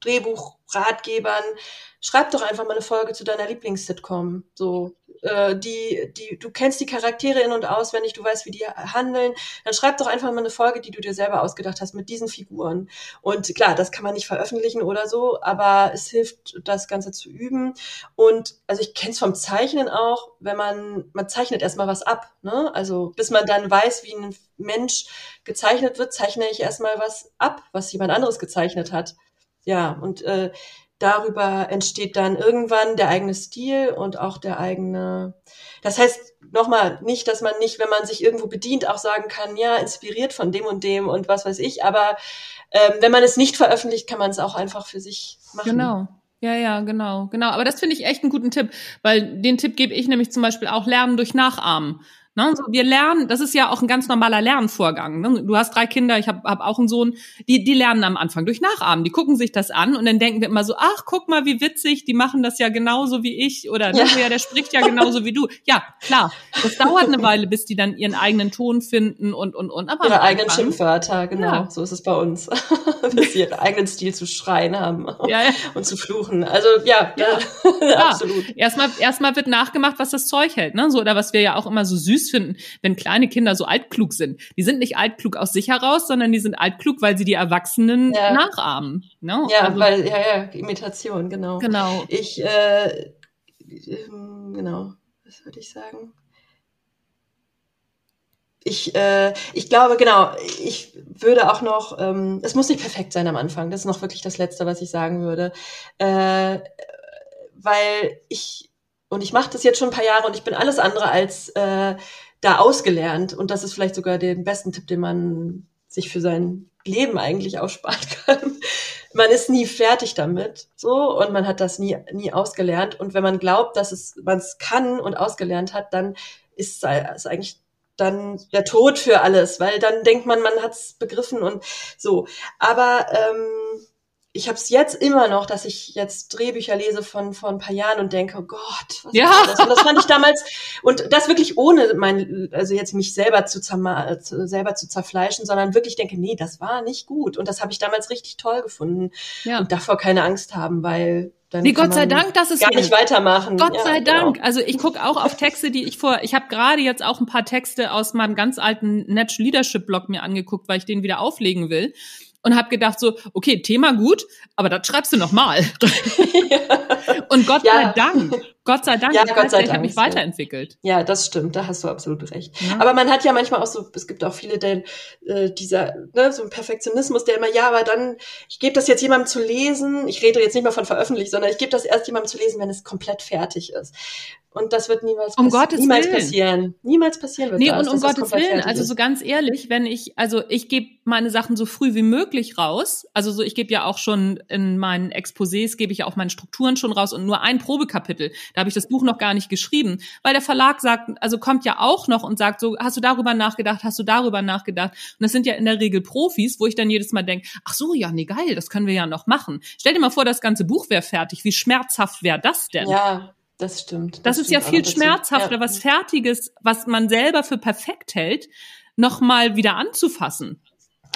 Drehbuchratgebern, schreib doch einfach mal eine Folge zu deiner Lieblings-Sitcom. So, äh, die, die, du kennst die Charaktere in- und auswendig, du weißt, wie die handeln, dann schreib doch einfach mal eine Folge, die du dir selber ausgedacht hast mit diesen Figuren. Und klar, das kann man nicht veröffentlichen oder so, aber es hilft, das Ganze zu üben. Und also ich kenne es vom Zeichnen auch, wenn man, man zeichnet erstmal was ab, ne? Also bis man dann weiß, wie ein Mensch gezeichnet wird, zeichne ich erstmal was ab, was jemand anderes gezeichnet hat. Ja, und äh, darüber entsteht dann irgendwann der eigene Stil und auch der eigene. Das heißt nochmal nicht, dass man nicht, wenn man sich irgendwo bedient, auch sagen kann, ja, inspiriert von dem und dem und was weiß ich. Aber ähm, wenn man es nicht veröffentlicht, kann man es auch einfach für sich machen. Genau. Ja, ja, genau, genau. Aber das finde ich echt einen guten Tipp, weil den Tipp gebe ich nämlich zum Beispiel auch Lernen durch Nachahmen. Ne? So, wir lernen, das ist ja auch ein ganz normaler Lernvorgang. Ne? Du hast drei Kinder, ich habe hab auch einen Sohn, die, die lernen am Anfang durch Nachahmen. Die gucken sich das an und dann denken wir immer so, ach, guck mal, wie witzig, die machen das ja genauso wie ich oder ne, ja. der spricht ja genauso wie du. Ja, klar, das dauert eine Weile, bis die dann ihren eigenen Ton finden und, und, und. Aber Ihre eigenen Schimpfwörter, genau, ja. so ist es bei uns. bis sie ihren eigenen Stil zu schreien haben ja, ja. und zu fluchen. Also ja, ja. absolut. Erstmal, erstmal wird nachgemacht, was das Zeug hält, ne? So, oder was wir ja auch immer so süß finden, wenn kleine Kinder so altklug sind. Die sind nicht altklug aus sich heraus, sondern die sind altklug, weil sie die Erwachsenen ja. nachahmen. Ne? Ja, also, weil, ja, ja, Imitation, genau. Genau. Ich, äh, ähm, genau, was würde ich sagen? ich, äh, ich glaube, genau, ich würde auch noch, ähm, es muss nicht perfekt sein am Anfang. Das ist noch wirklich das Letzte, was ich sagen würde. Äh, weil ich, und ich mache das jetzt schon ein paar Jahre und ich bin alles andere als äh, da ausgelernt. Und das ist vielleicht sogar den besten Tipp, den man sich für sein Leben eigentlich aussparen kann. man ist nie fertig damit, so, und man hat das nie, nie ausgelernt. Und wenn man glaubt, dass es, man es kann und ausgelernt hat, dann ist es eigentlich dann der Tod für alles, weil dann denkt man, man hat es begriffen und so. Aber ähm, ich habe es jetzt immer noch, dass ich jetzt Drehbücher lese von vor ein paar Jahren und denke, oh Gott, was ja. ist das? Und das fand ich damals und das wirklich ohne mein, also jetzt mich selber zu, selber zu zerfleischen, sondern wirklich denke, nee, das war nicht gut und das habe ich damals richtig toll gefunden ja. und davor keine Angst haben, weil dann nee, Gott sei Dank, dass es gar nicht weitermachen. Gott ja, sei genau. Dank. Also ich gucke auch auf Texte, die ich vor, ich habe gerade jetzt auch ein paar Texte aus meinem ganz alten Natural Leadership Blog mir angeguckt, weil ich den wieder auflegen will und habe gedacht so, okay, Thema gut, aber das schreibst du noch mal. ja. Und Gott ja. sei Dank, Gott sei Dank, ja, Gott sei Dank. ich habe mich weiterentwickelt. Ja, das stimmt, da hast du absolut recht. Ja. Aber man hat ja manchmal auch so, es gibt auch viele, der äh, dieser, ne, so ein Perfektionismus, der immer, ja, aber dann, ich gebe das jetzt jemandem zu lesen, ich rede jetzt nicht mal von veröffentlicht, sondern ich gebe das erst jemandem zu lesen, wenn es komplett fertig ist. Und das wird niemals, um Gottes niemals Willen. passieren. Niemals passieren wird nee, das. und um Gottes Willen, also so ganz ehrlich, wenn ich, also ich gebe meine Sachen so früh wie möglich raus. Also so, ich gebe ja auch schon in meinen Exposés, gebe ich ja auch meine Strukturen schon raus und nur ein Probekapitel. Da habe ich das Buch noch gar nicht geschrieben, weil der Verlag sagt, also kommt ja auch noch und sagt so, hast du darüber nachgedacht, hast du darüber nachgedacht? Und das sind ja in der Regel Profis, wo ich dann jedes Mal denke, ach so, ja, nee, geil, das können wir ja noch machen. Stell dir mal vor, das ganze Buch wäre fertig. Wie schmerzhaft wäre das denn? Ja, das stimmt. Das, das ist stimmt ja viel schmerzhafter, ja. was Fertiges, was man selber für perfekt hält, nochmal wieder anzufassen.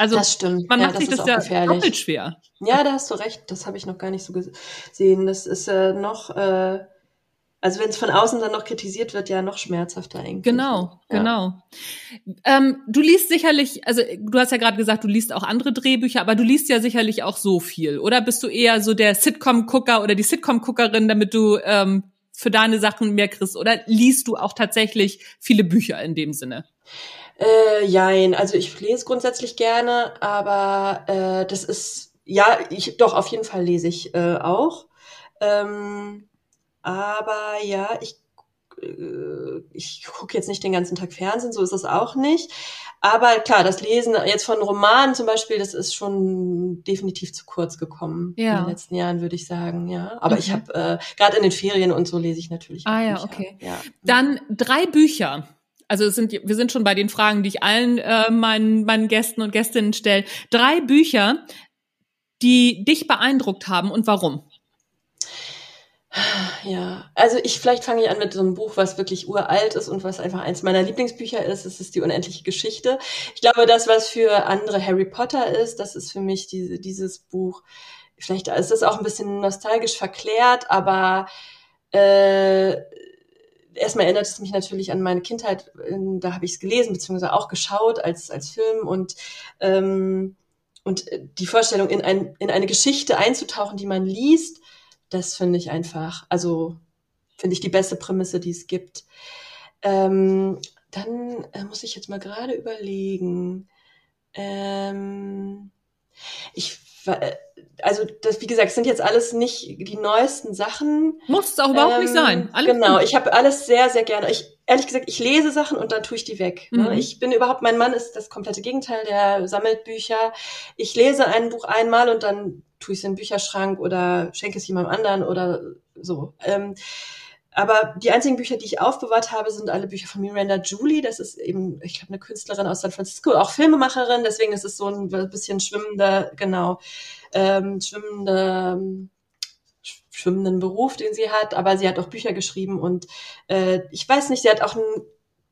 Also das stimmt. man ja, macht sich das, das ja doppelt schwer. Ja, da hast du recht. Das habe ich noch gar nicht so gesehen. Das ist äh, noch, äh, also wenn es von außen dann noch kritisiert wird, ja noch schmerzhafter eigentlich. Genau, ja. genau. Ähm, du liest sicherlich, also du hast ja gerade gesagt, du liest auch andere Drehbücher, aber du liest ja sicherlich auch so viel. Oder bist du eher so der Sitcom-Gucker oder die Sitcom-Guckerin, damit du ähm, für deine Sachen mehr kriegst? Oder liest du auch tatsächlich viele Bücher in dem Sinne? Äh, jein, also ich lese grundsätzlich gerne, aber äh, das ist, ja, ich doch, auf jeden Fall lese ich äh, auch. Ähm, aber ja, ich äh, ich gucke jetzt nicht den ganzen Tag Fernsehen, so ist es auch nicht. Aber klar, das Lesen jetzt von Romanen zum Beispiel, das ist schon definitiv zu kurz gekommen ja. in den letzten Jahren, würde ich sagen. Ja, aber okay. ich habe äh, gerade in den Ferien und so lese ich natürlich. Ah ja, okay. Ja. Dann drei Bücher. Also es sind, wir sind schon bei den Fragen, die ich allen äh, meinen, meinen Gästen und Gästinnen stelle. Drei Bücher, die dich beeindruckt haben und warum? Ja, also ich vielleicht fange ich an mit so einem Buch, was wirklich uralt ist und was einfach eins meiner Lieblingsbücher ist. Es ist die unendliche Geschichte. Ich glaube, das, was für andere Harry Potter ist, das ist für mich diese, dieses Buch. Vielleicht ist es auch ein bisschen nostalgisch verklärt, aber äh, erstmal erinnert es mich natürlich an meine Kindheit. Da habe ich es gelesen beziehungsweise auch geschaut als als Film und ähm, und die Vorstellung in ein in eine Geschichte einzutauchen, die man liest das finde ich einfach, also finde ich die beste Prämisse, die es gibt. Ähm, dann äh, muss ich jetzt mal gerade überlegen. Ähm, ich äh, also das, wie gesagt, sind jetzt alles nicht die neuesten Sachen. Muss es auch überhaupt ähm, nicht sein. Alles genau, gut. ich habe alles sehr, sehr gerne. Ich ehrlich gesagt, ich lese Sachen und dann tue ich die weg. Ne? Mhm. Ich bin überhaupt, mein Mann ist das komplette Gegenteil, der sammelt Bücher. Ich lese ein Buch einmal und dann tue ich es in den Bücherschrank oder schenke es jemandem anderen oder so. Ähm, aber die einzigen Bücher, die ich aufbewahrt habe, sind alle Bücher von Miranda Julie. Das ist eben, ich glaube, eine Künstlerin aus San Francisco, auch Filmemacherin. Deswegen ist es so ein bisschen schwimmender, genau, ähm, schwimmender, schwimmenden Beruf, den sie hat. Aber sie hat auch Bücher geschrieben und äh, ich weiß nicht, sie hat auch ein,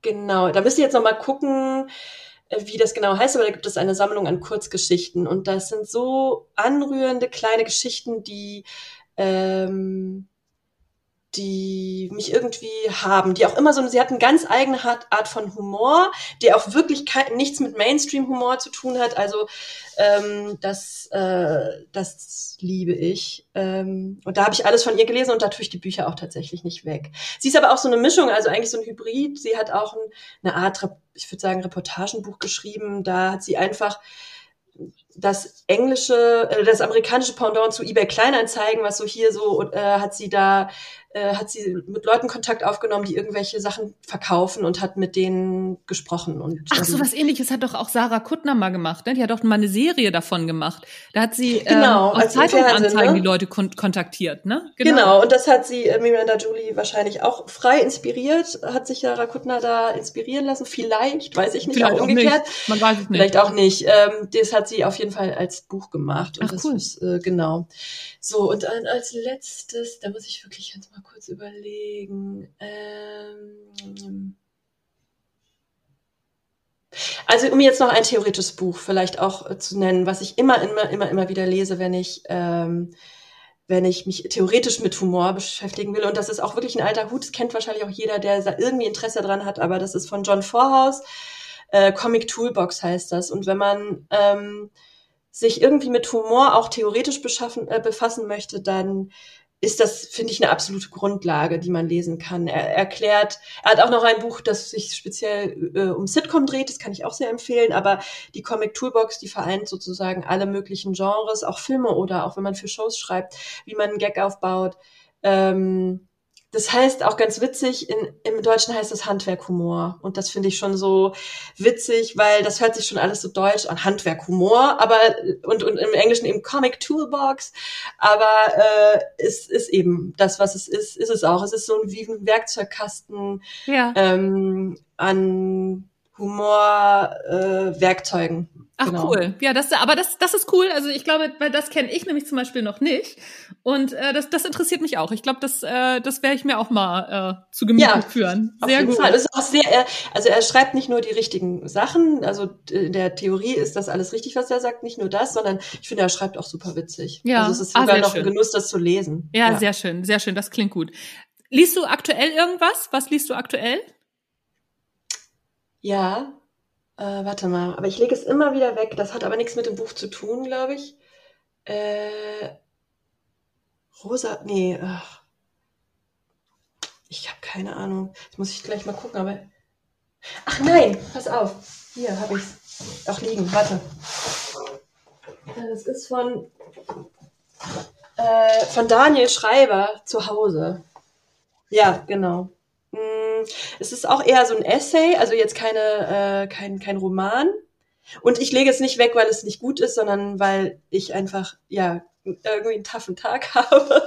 genau, da müsst ihr jetzt noch mal gucken, äh, wie das genau heißt, aber da gibt es eine Sammlung an Kurzgeschichten und das sind so anrührende kleine Geschichten, die ähm, die mich irgendwie haben, die auch immer so, sie hat eine ganz eigene Art von Humor, die auch wirklich nichts mit Mainstream-Humor zu tun hat. Also ähm, das, äh, das liebe ich. Ähm, und da habe ich alles von ihr gelesen und da tue ich die Bücher auch tatsächlich nicht weg. Sie ist aber auch so eine Mischung, also eigentlich so ein Hybrid. Sie hat auch ein, eine Art, ich würde sagen, Reportagenbuch geschrieben. Da hat sie einfach das englische, äh, das amerikanische Pendant zu eBay Kleinanzeigen, was so hier so, äh, hat sie da äh, hat sie mit Leuten Kontakt aufgenommen, die irgendwelche Sachen verkaufen und hat mit denen gesprochen. Und Ach, so was ähnliches hat doch auch Sarah Kuttner mal gemacht. Ne? Die hat doch mal eine Serie davon gemacht. Da hat sie genau, ähm, aus Zeitungsanzeigen ne? die Leute kon kontaktiert. Ne? Genau. genau, und das hat sie äh, Miranda Julie wahrscheinlich auch frei inspiriert. Hat sich Sarah Kuttner da inspirieren lassen? Vielleicht, weiß ich nicht, Vielleicht auch umgekehrt. Nicht. Man weiß es nicht. Vielleicht auch nicht. Ähm, das hat sie auf jeden Fall als Buch gemacht. Und Ach, das cool. ist, äh, genau. So, und als letztes, da muss ich wirklich jetzt mal kurz überlegen. Ähm, also um jetzt noch ein theoretisches Buch vielleicht auch äh, zu nennen, was ich immer, immer, immer, immer wieder lese, wenn ich, ähm, wenn ich mich theoretisch mit Humor beschäftigen will. Und das ist auch wirklich ein alter Hut. Das kennt wahrscheinlich auch jeder, der irgendwie Interesse dran hat. Aber das ist von John Vorhaus. Äh, Comic Toolbox heißt das. Und wenn man ähm, sich irgendwie mit Humor auch theoretisch beschaffen, äh, befassen möchte, dann ist das, finde ich, eine absolute Grundlage, die man lesen kann. Er erklärt, er hat auch noch ein Buch, das sich speziell äh, um Sitcom dreht, das kann ich auch sehr empfehlen, aber die Comic Toolbox, die vereint sozusagen alle möglichen Genres, auch Filme oder auch wenn man für Shows schreibt, wie man einen Gag aufbaut. Ähm, das heißt auch ganz witzig, in, im Deutschen heißt es Handwerkhumor. Und das finde ich schon so witzig, weil das hört sich schon alles so deutsch an, Handwerkhumor, aber und, und im Englischen eben Comic Toolbox. Aber äh, es ist eben das, was es ist, ist es auch. Es ist so ein, wie ein Werkzeugkasten ja. ähm, an Humor-Werkzeugen. Äh, Ach genau. cool. Ja, das, aber das, das ist cool. Also ich glaube, weil das kenne ich nämlich zum Beispiel noch nicht. Und äh, das, das interessiert mich auch. Ich glaube, das, äh, das werde ich mir auch mal äh, zu Gemüte ja, führen. Sehr auf jeden gut. Fall. Das ist auch sehr, äh, also er schreibt nicht nur die richtigen Sachen. Also in der Theorie ist das alles richtig, was er sagt. Nicht nur das, sondern ich finde, er schreibt auch super witzig. Ja. Also es ist ah, sogar ah, noch schön. ein Genuss, das zu lesen. Ja, ja, sehr schön, sehr schön. Das klingt gut. Liest du aktuell irgendwas? Was liest du aktuell? Ja, äh, warte mal, aber ich lege es immer wieder weg. Das hat aber nichts mit dem Buch zu tun, glaube ich. Äh, Rosa, nee, ach. ich habe keine Ahnung. Das muss ich gleich mal gucken, aber. Ach nein, pass auf. Hier habe ich es. Auch liegen, warte. Das ist von, äh, von Daniel Schreiber zu Hause. Ja, genau. Mm, es ist auch eher so ein Essay, also jetzt keine, äh, kein, kein Roman. Und ich lege es nicht weg, weil es nicht gut ist, sondern weil ich einfach, ja, irgendwie einen taffen Tag habe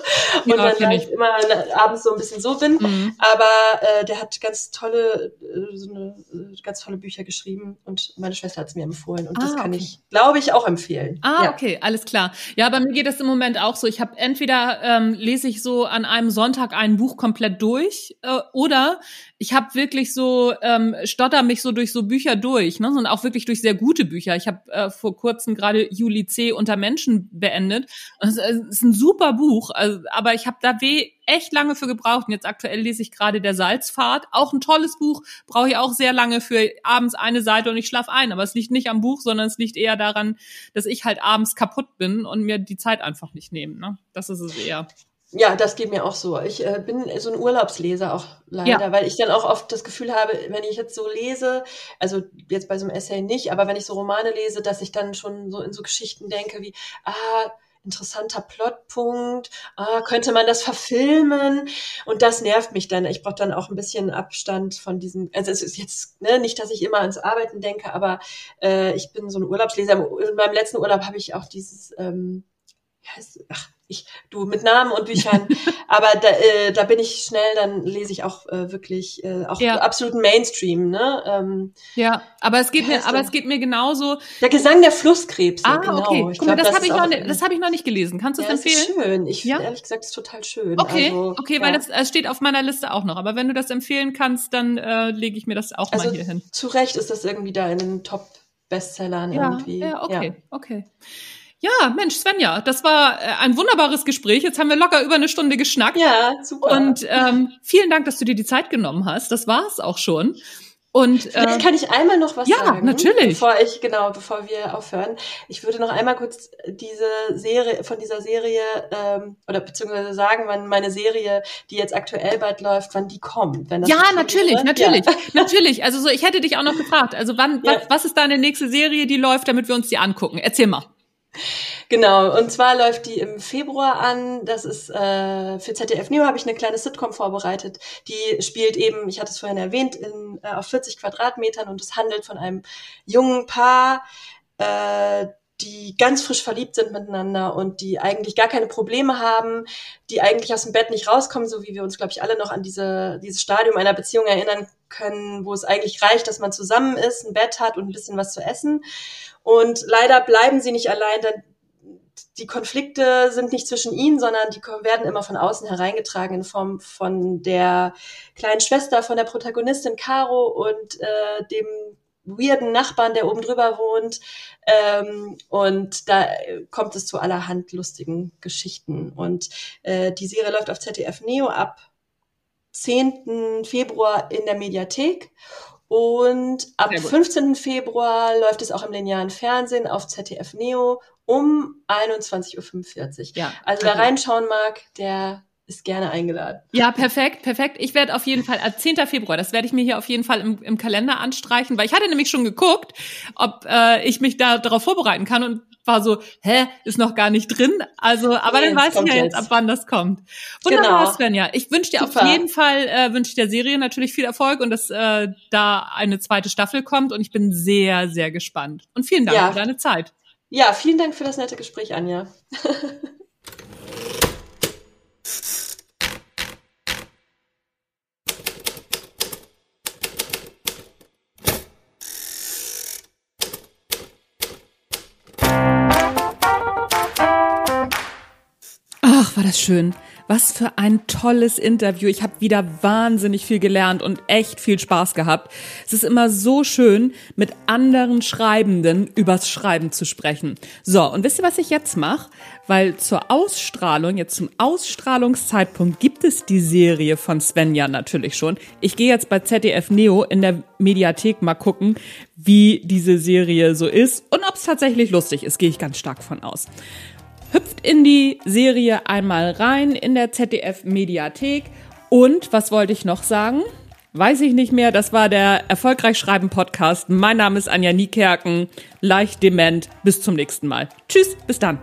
und ja, dann vielleicht immer abends so ein bisschen so bin. Mhm. Aber äh, der hat ganz tolle, äh, so eine, äh, ganz tolle Bücher geschrieben und meine Schwester hat es mir empfohlen und ah, das kann okay. ich, glaube ich, auch empfehlen. Ah, ja. okay, alles klar. Ja, bei mir geht es im Moment auch so. Ich habe entweder ähm, lese ich so an einem Sonntag ein Buch komplett durch äh, oder ich habe wirklich so ähm, stotter mich so durch so Bücher durch, ne, und auch wirklich durch sehr gute Bücher. Ich habe äh, vor kurzem gerade Juli C. unter Menschen beendet. Es ist ein super Buch, also, aber ich habe da weh echt lange für gebraucht. Und jetzt aktuell lese ich gerade Der Salzpfad, auch ein tolles Buch, brauche ich auch sehr lange für abends eine Seite und ich schlaf ein. Aber es liegt nicht am Buch, sondern es liegt eher daran, dass ich halt abends kaputt bin und mir die Zeit einfach nicht nehme. Ne? Das ist es eher. Ja, das geht mir auch so. Ich äh, bin so ein Urlaubsleser auch leider, ja. weil ich dann auch oft das Gefühl habe, wenn ich jetzt so lese, also jetzt bei so einem Essay nicht, aber wenn ich so Romane lese, dass ich dann schon so in so Geschichten denke wie, ah, interessanter Plotpunkt, ah, könnte man das verfilmen? Und das nervt mich dann. Ich brauche dann auch ein bisschen Abstand von diesem, also es ist jetzt ne, nicht, dass ich immer ans Arbeiten denke, aber äh, ich bin so ein Urlaubsleser. In meinem letzten Urlaub habe ich auch dieses, ähm, wie heißt, ach, ich, du mit Namen und Büchern, aber da, äh, da bin ich schnell, dann lese ich auch äh, wirklich äh, auch ja. absoluten Mainstream, ne? Ähm, ja, aber es geht mir, aber es geht mir genauso. Der Gesang der Flusskrebse, ah, genau. Okay. Ich Guck glaub, das, das habe ich noch, nicht, das habe ich noch nicht gelesen. Kannst du es ja, empfehlen? Ist schön. Ich ja? ehrlich gesagt, ist total schön. Okay, also, okay, weil das, das steht auf meiner Liste auch noch. Aber wenn du das empfehlen kannst, dann äh, lege ich mir das auch also mal hier hin. Zu Recht ist das irgendwie da in den Top Bestsellern ja, irgendwie. Ja, okay, okay. Ja, Mensch, Svenja, das war äh, ein wunderbares Gespräch. Jetzt haben wir locker über eine Stunde geschnackt. Ja, super. Und ähm, vielen Dank, dass du dir die Zeit genommen hast. Das war's auch schon. Und vielleicht äh, kann ich einmal noch was ja, sagen. Ja, natürlich. Bevor ich genau, bevor wir aufhören, ich würde noch einmal kurz diese Serie von dieser Serie ähm, oder beziehungsweise sagen, wann meine Serie, die jetzt aktuell bald läuft, wann die kommt. Wenn das ja, natürlich, wäre. natürlich, ja. natürlich. Also so, ich hätte dich auch noch gefragt. Also wann, ja. was, was ist deine nächste Serie, die läuft, damit wir uns die angucken? Erzähl mal. Genau, und zwar läuft die im Februar an. Das ist äh, für ZDF Neo habe ich eine kleine Sitcom vorbereitet. Die spielt eben, ich hatte es vorhin erwähnt, in, äh, auf 40 Quadratmetern und es handelt von einem jungen Paar, äh, die ganz frisch verliebt sind miteinander und die eigentlich gar keine Probleme haben, die eigentlich aus dem Bett nicht rauskommen, so wie wir uns, glaube ich, alle noch an diese, dieses Stadium einer Beziehung erinnern können, wo es eigentlich reicht, dass man zusammen ist, ein Bett hat und ein bisschen was zu essen. Und leider bleiben sie nicht allein, denn die Konflikte sind nicht zwischen ihnen, sondern die werden immer von außen hereingetragen in Form von der kleinen Schwester von der Protagonistin Caro und äh, dem weirden Nachbarn, der oben drüber wohnt. Ähm, und da kommt es zu allerhand lustigen Geschichten. Und äh, die Serie läuft auf ZDF Neo ab 10. Februar in der Mediathek. Und ab 15. Februar läuft es auch im linearen Fernsehen auf ZDF Neo um 21.45 Uhr. Ja, also wer reinschauen mag, der ist gerne eingeladen. Ja, perfekt, perfekt. Ich werde auf jeden Fall, äh, 10. Februar, das werde ich mir hier auf jeden Fall im, im Kalender anstreichen, weil ich hatte nämlich schon geguckt, ob äh, ich mich da darauf vorbereiten kann und war so, hä, ist noch gar nicht drin. Also, aber nee, dann weiß ich ja jetzt, ab wann das kommt. Wunderbar, genau. Svenja. Ich wünsche dir Super. auf jeden Fall, äh, wünsche ich der Serie natürlich viel Erfolg und dass äh, da eine zweite Staffel kommt und ich bin sehr, sehr gespannt. Und vielen Dank ja. für deine Zeit. Ja, vielen Dank für das nette Gespräch, Anja. Ach, war das schön. Was für ein tolles Interview. Ich habe wieder wahnsinnig viel gelernt und echt viel Spaß gehabt. Es ist immer so schön, mit anderen Schreibenden übers Schreiben zu sprechen. So, und wisst ihr, was ich jetzt mache? Weil zur Ausstrahlung, jetzt zum Ausstrahlungszeitpunkt gibt es die Serie von Svenja natürlich schon. Ich gehe jetzt bei ZDF Neo in der Mediathek mal gucken, wie diese Serie so ist und ob es tatsächlich lustig ist, gehe ich ganz stark von aus. Hüpft in die Serie einmal rein in der ZDF Mediathek. Und was wollte ich noch sagen? Weiß ich nicht mehr. Das war der Erfolgreich Schreiben Podcast. Mein Name ist Anja Niekerken. Leicht dement. Bis zum nächsten Mal. Tschüss. Bis dann.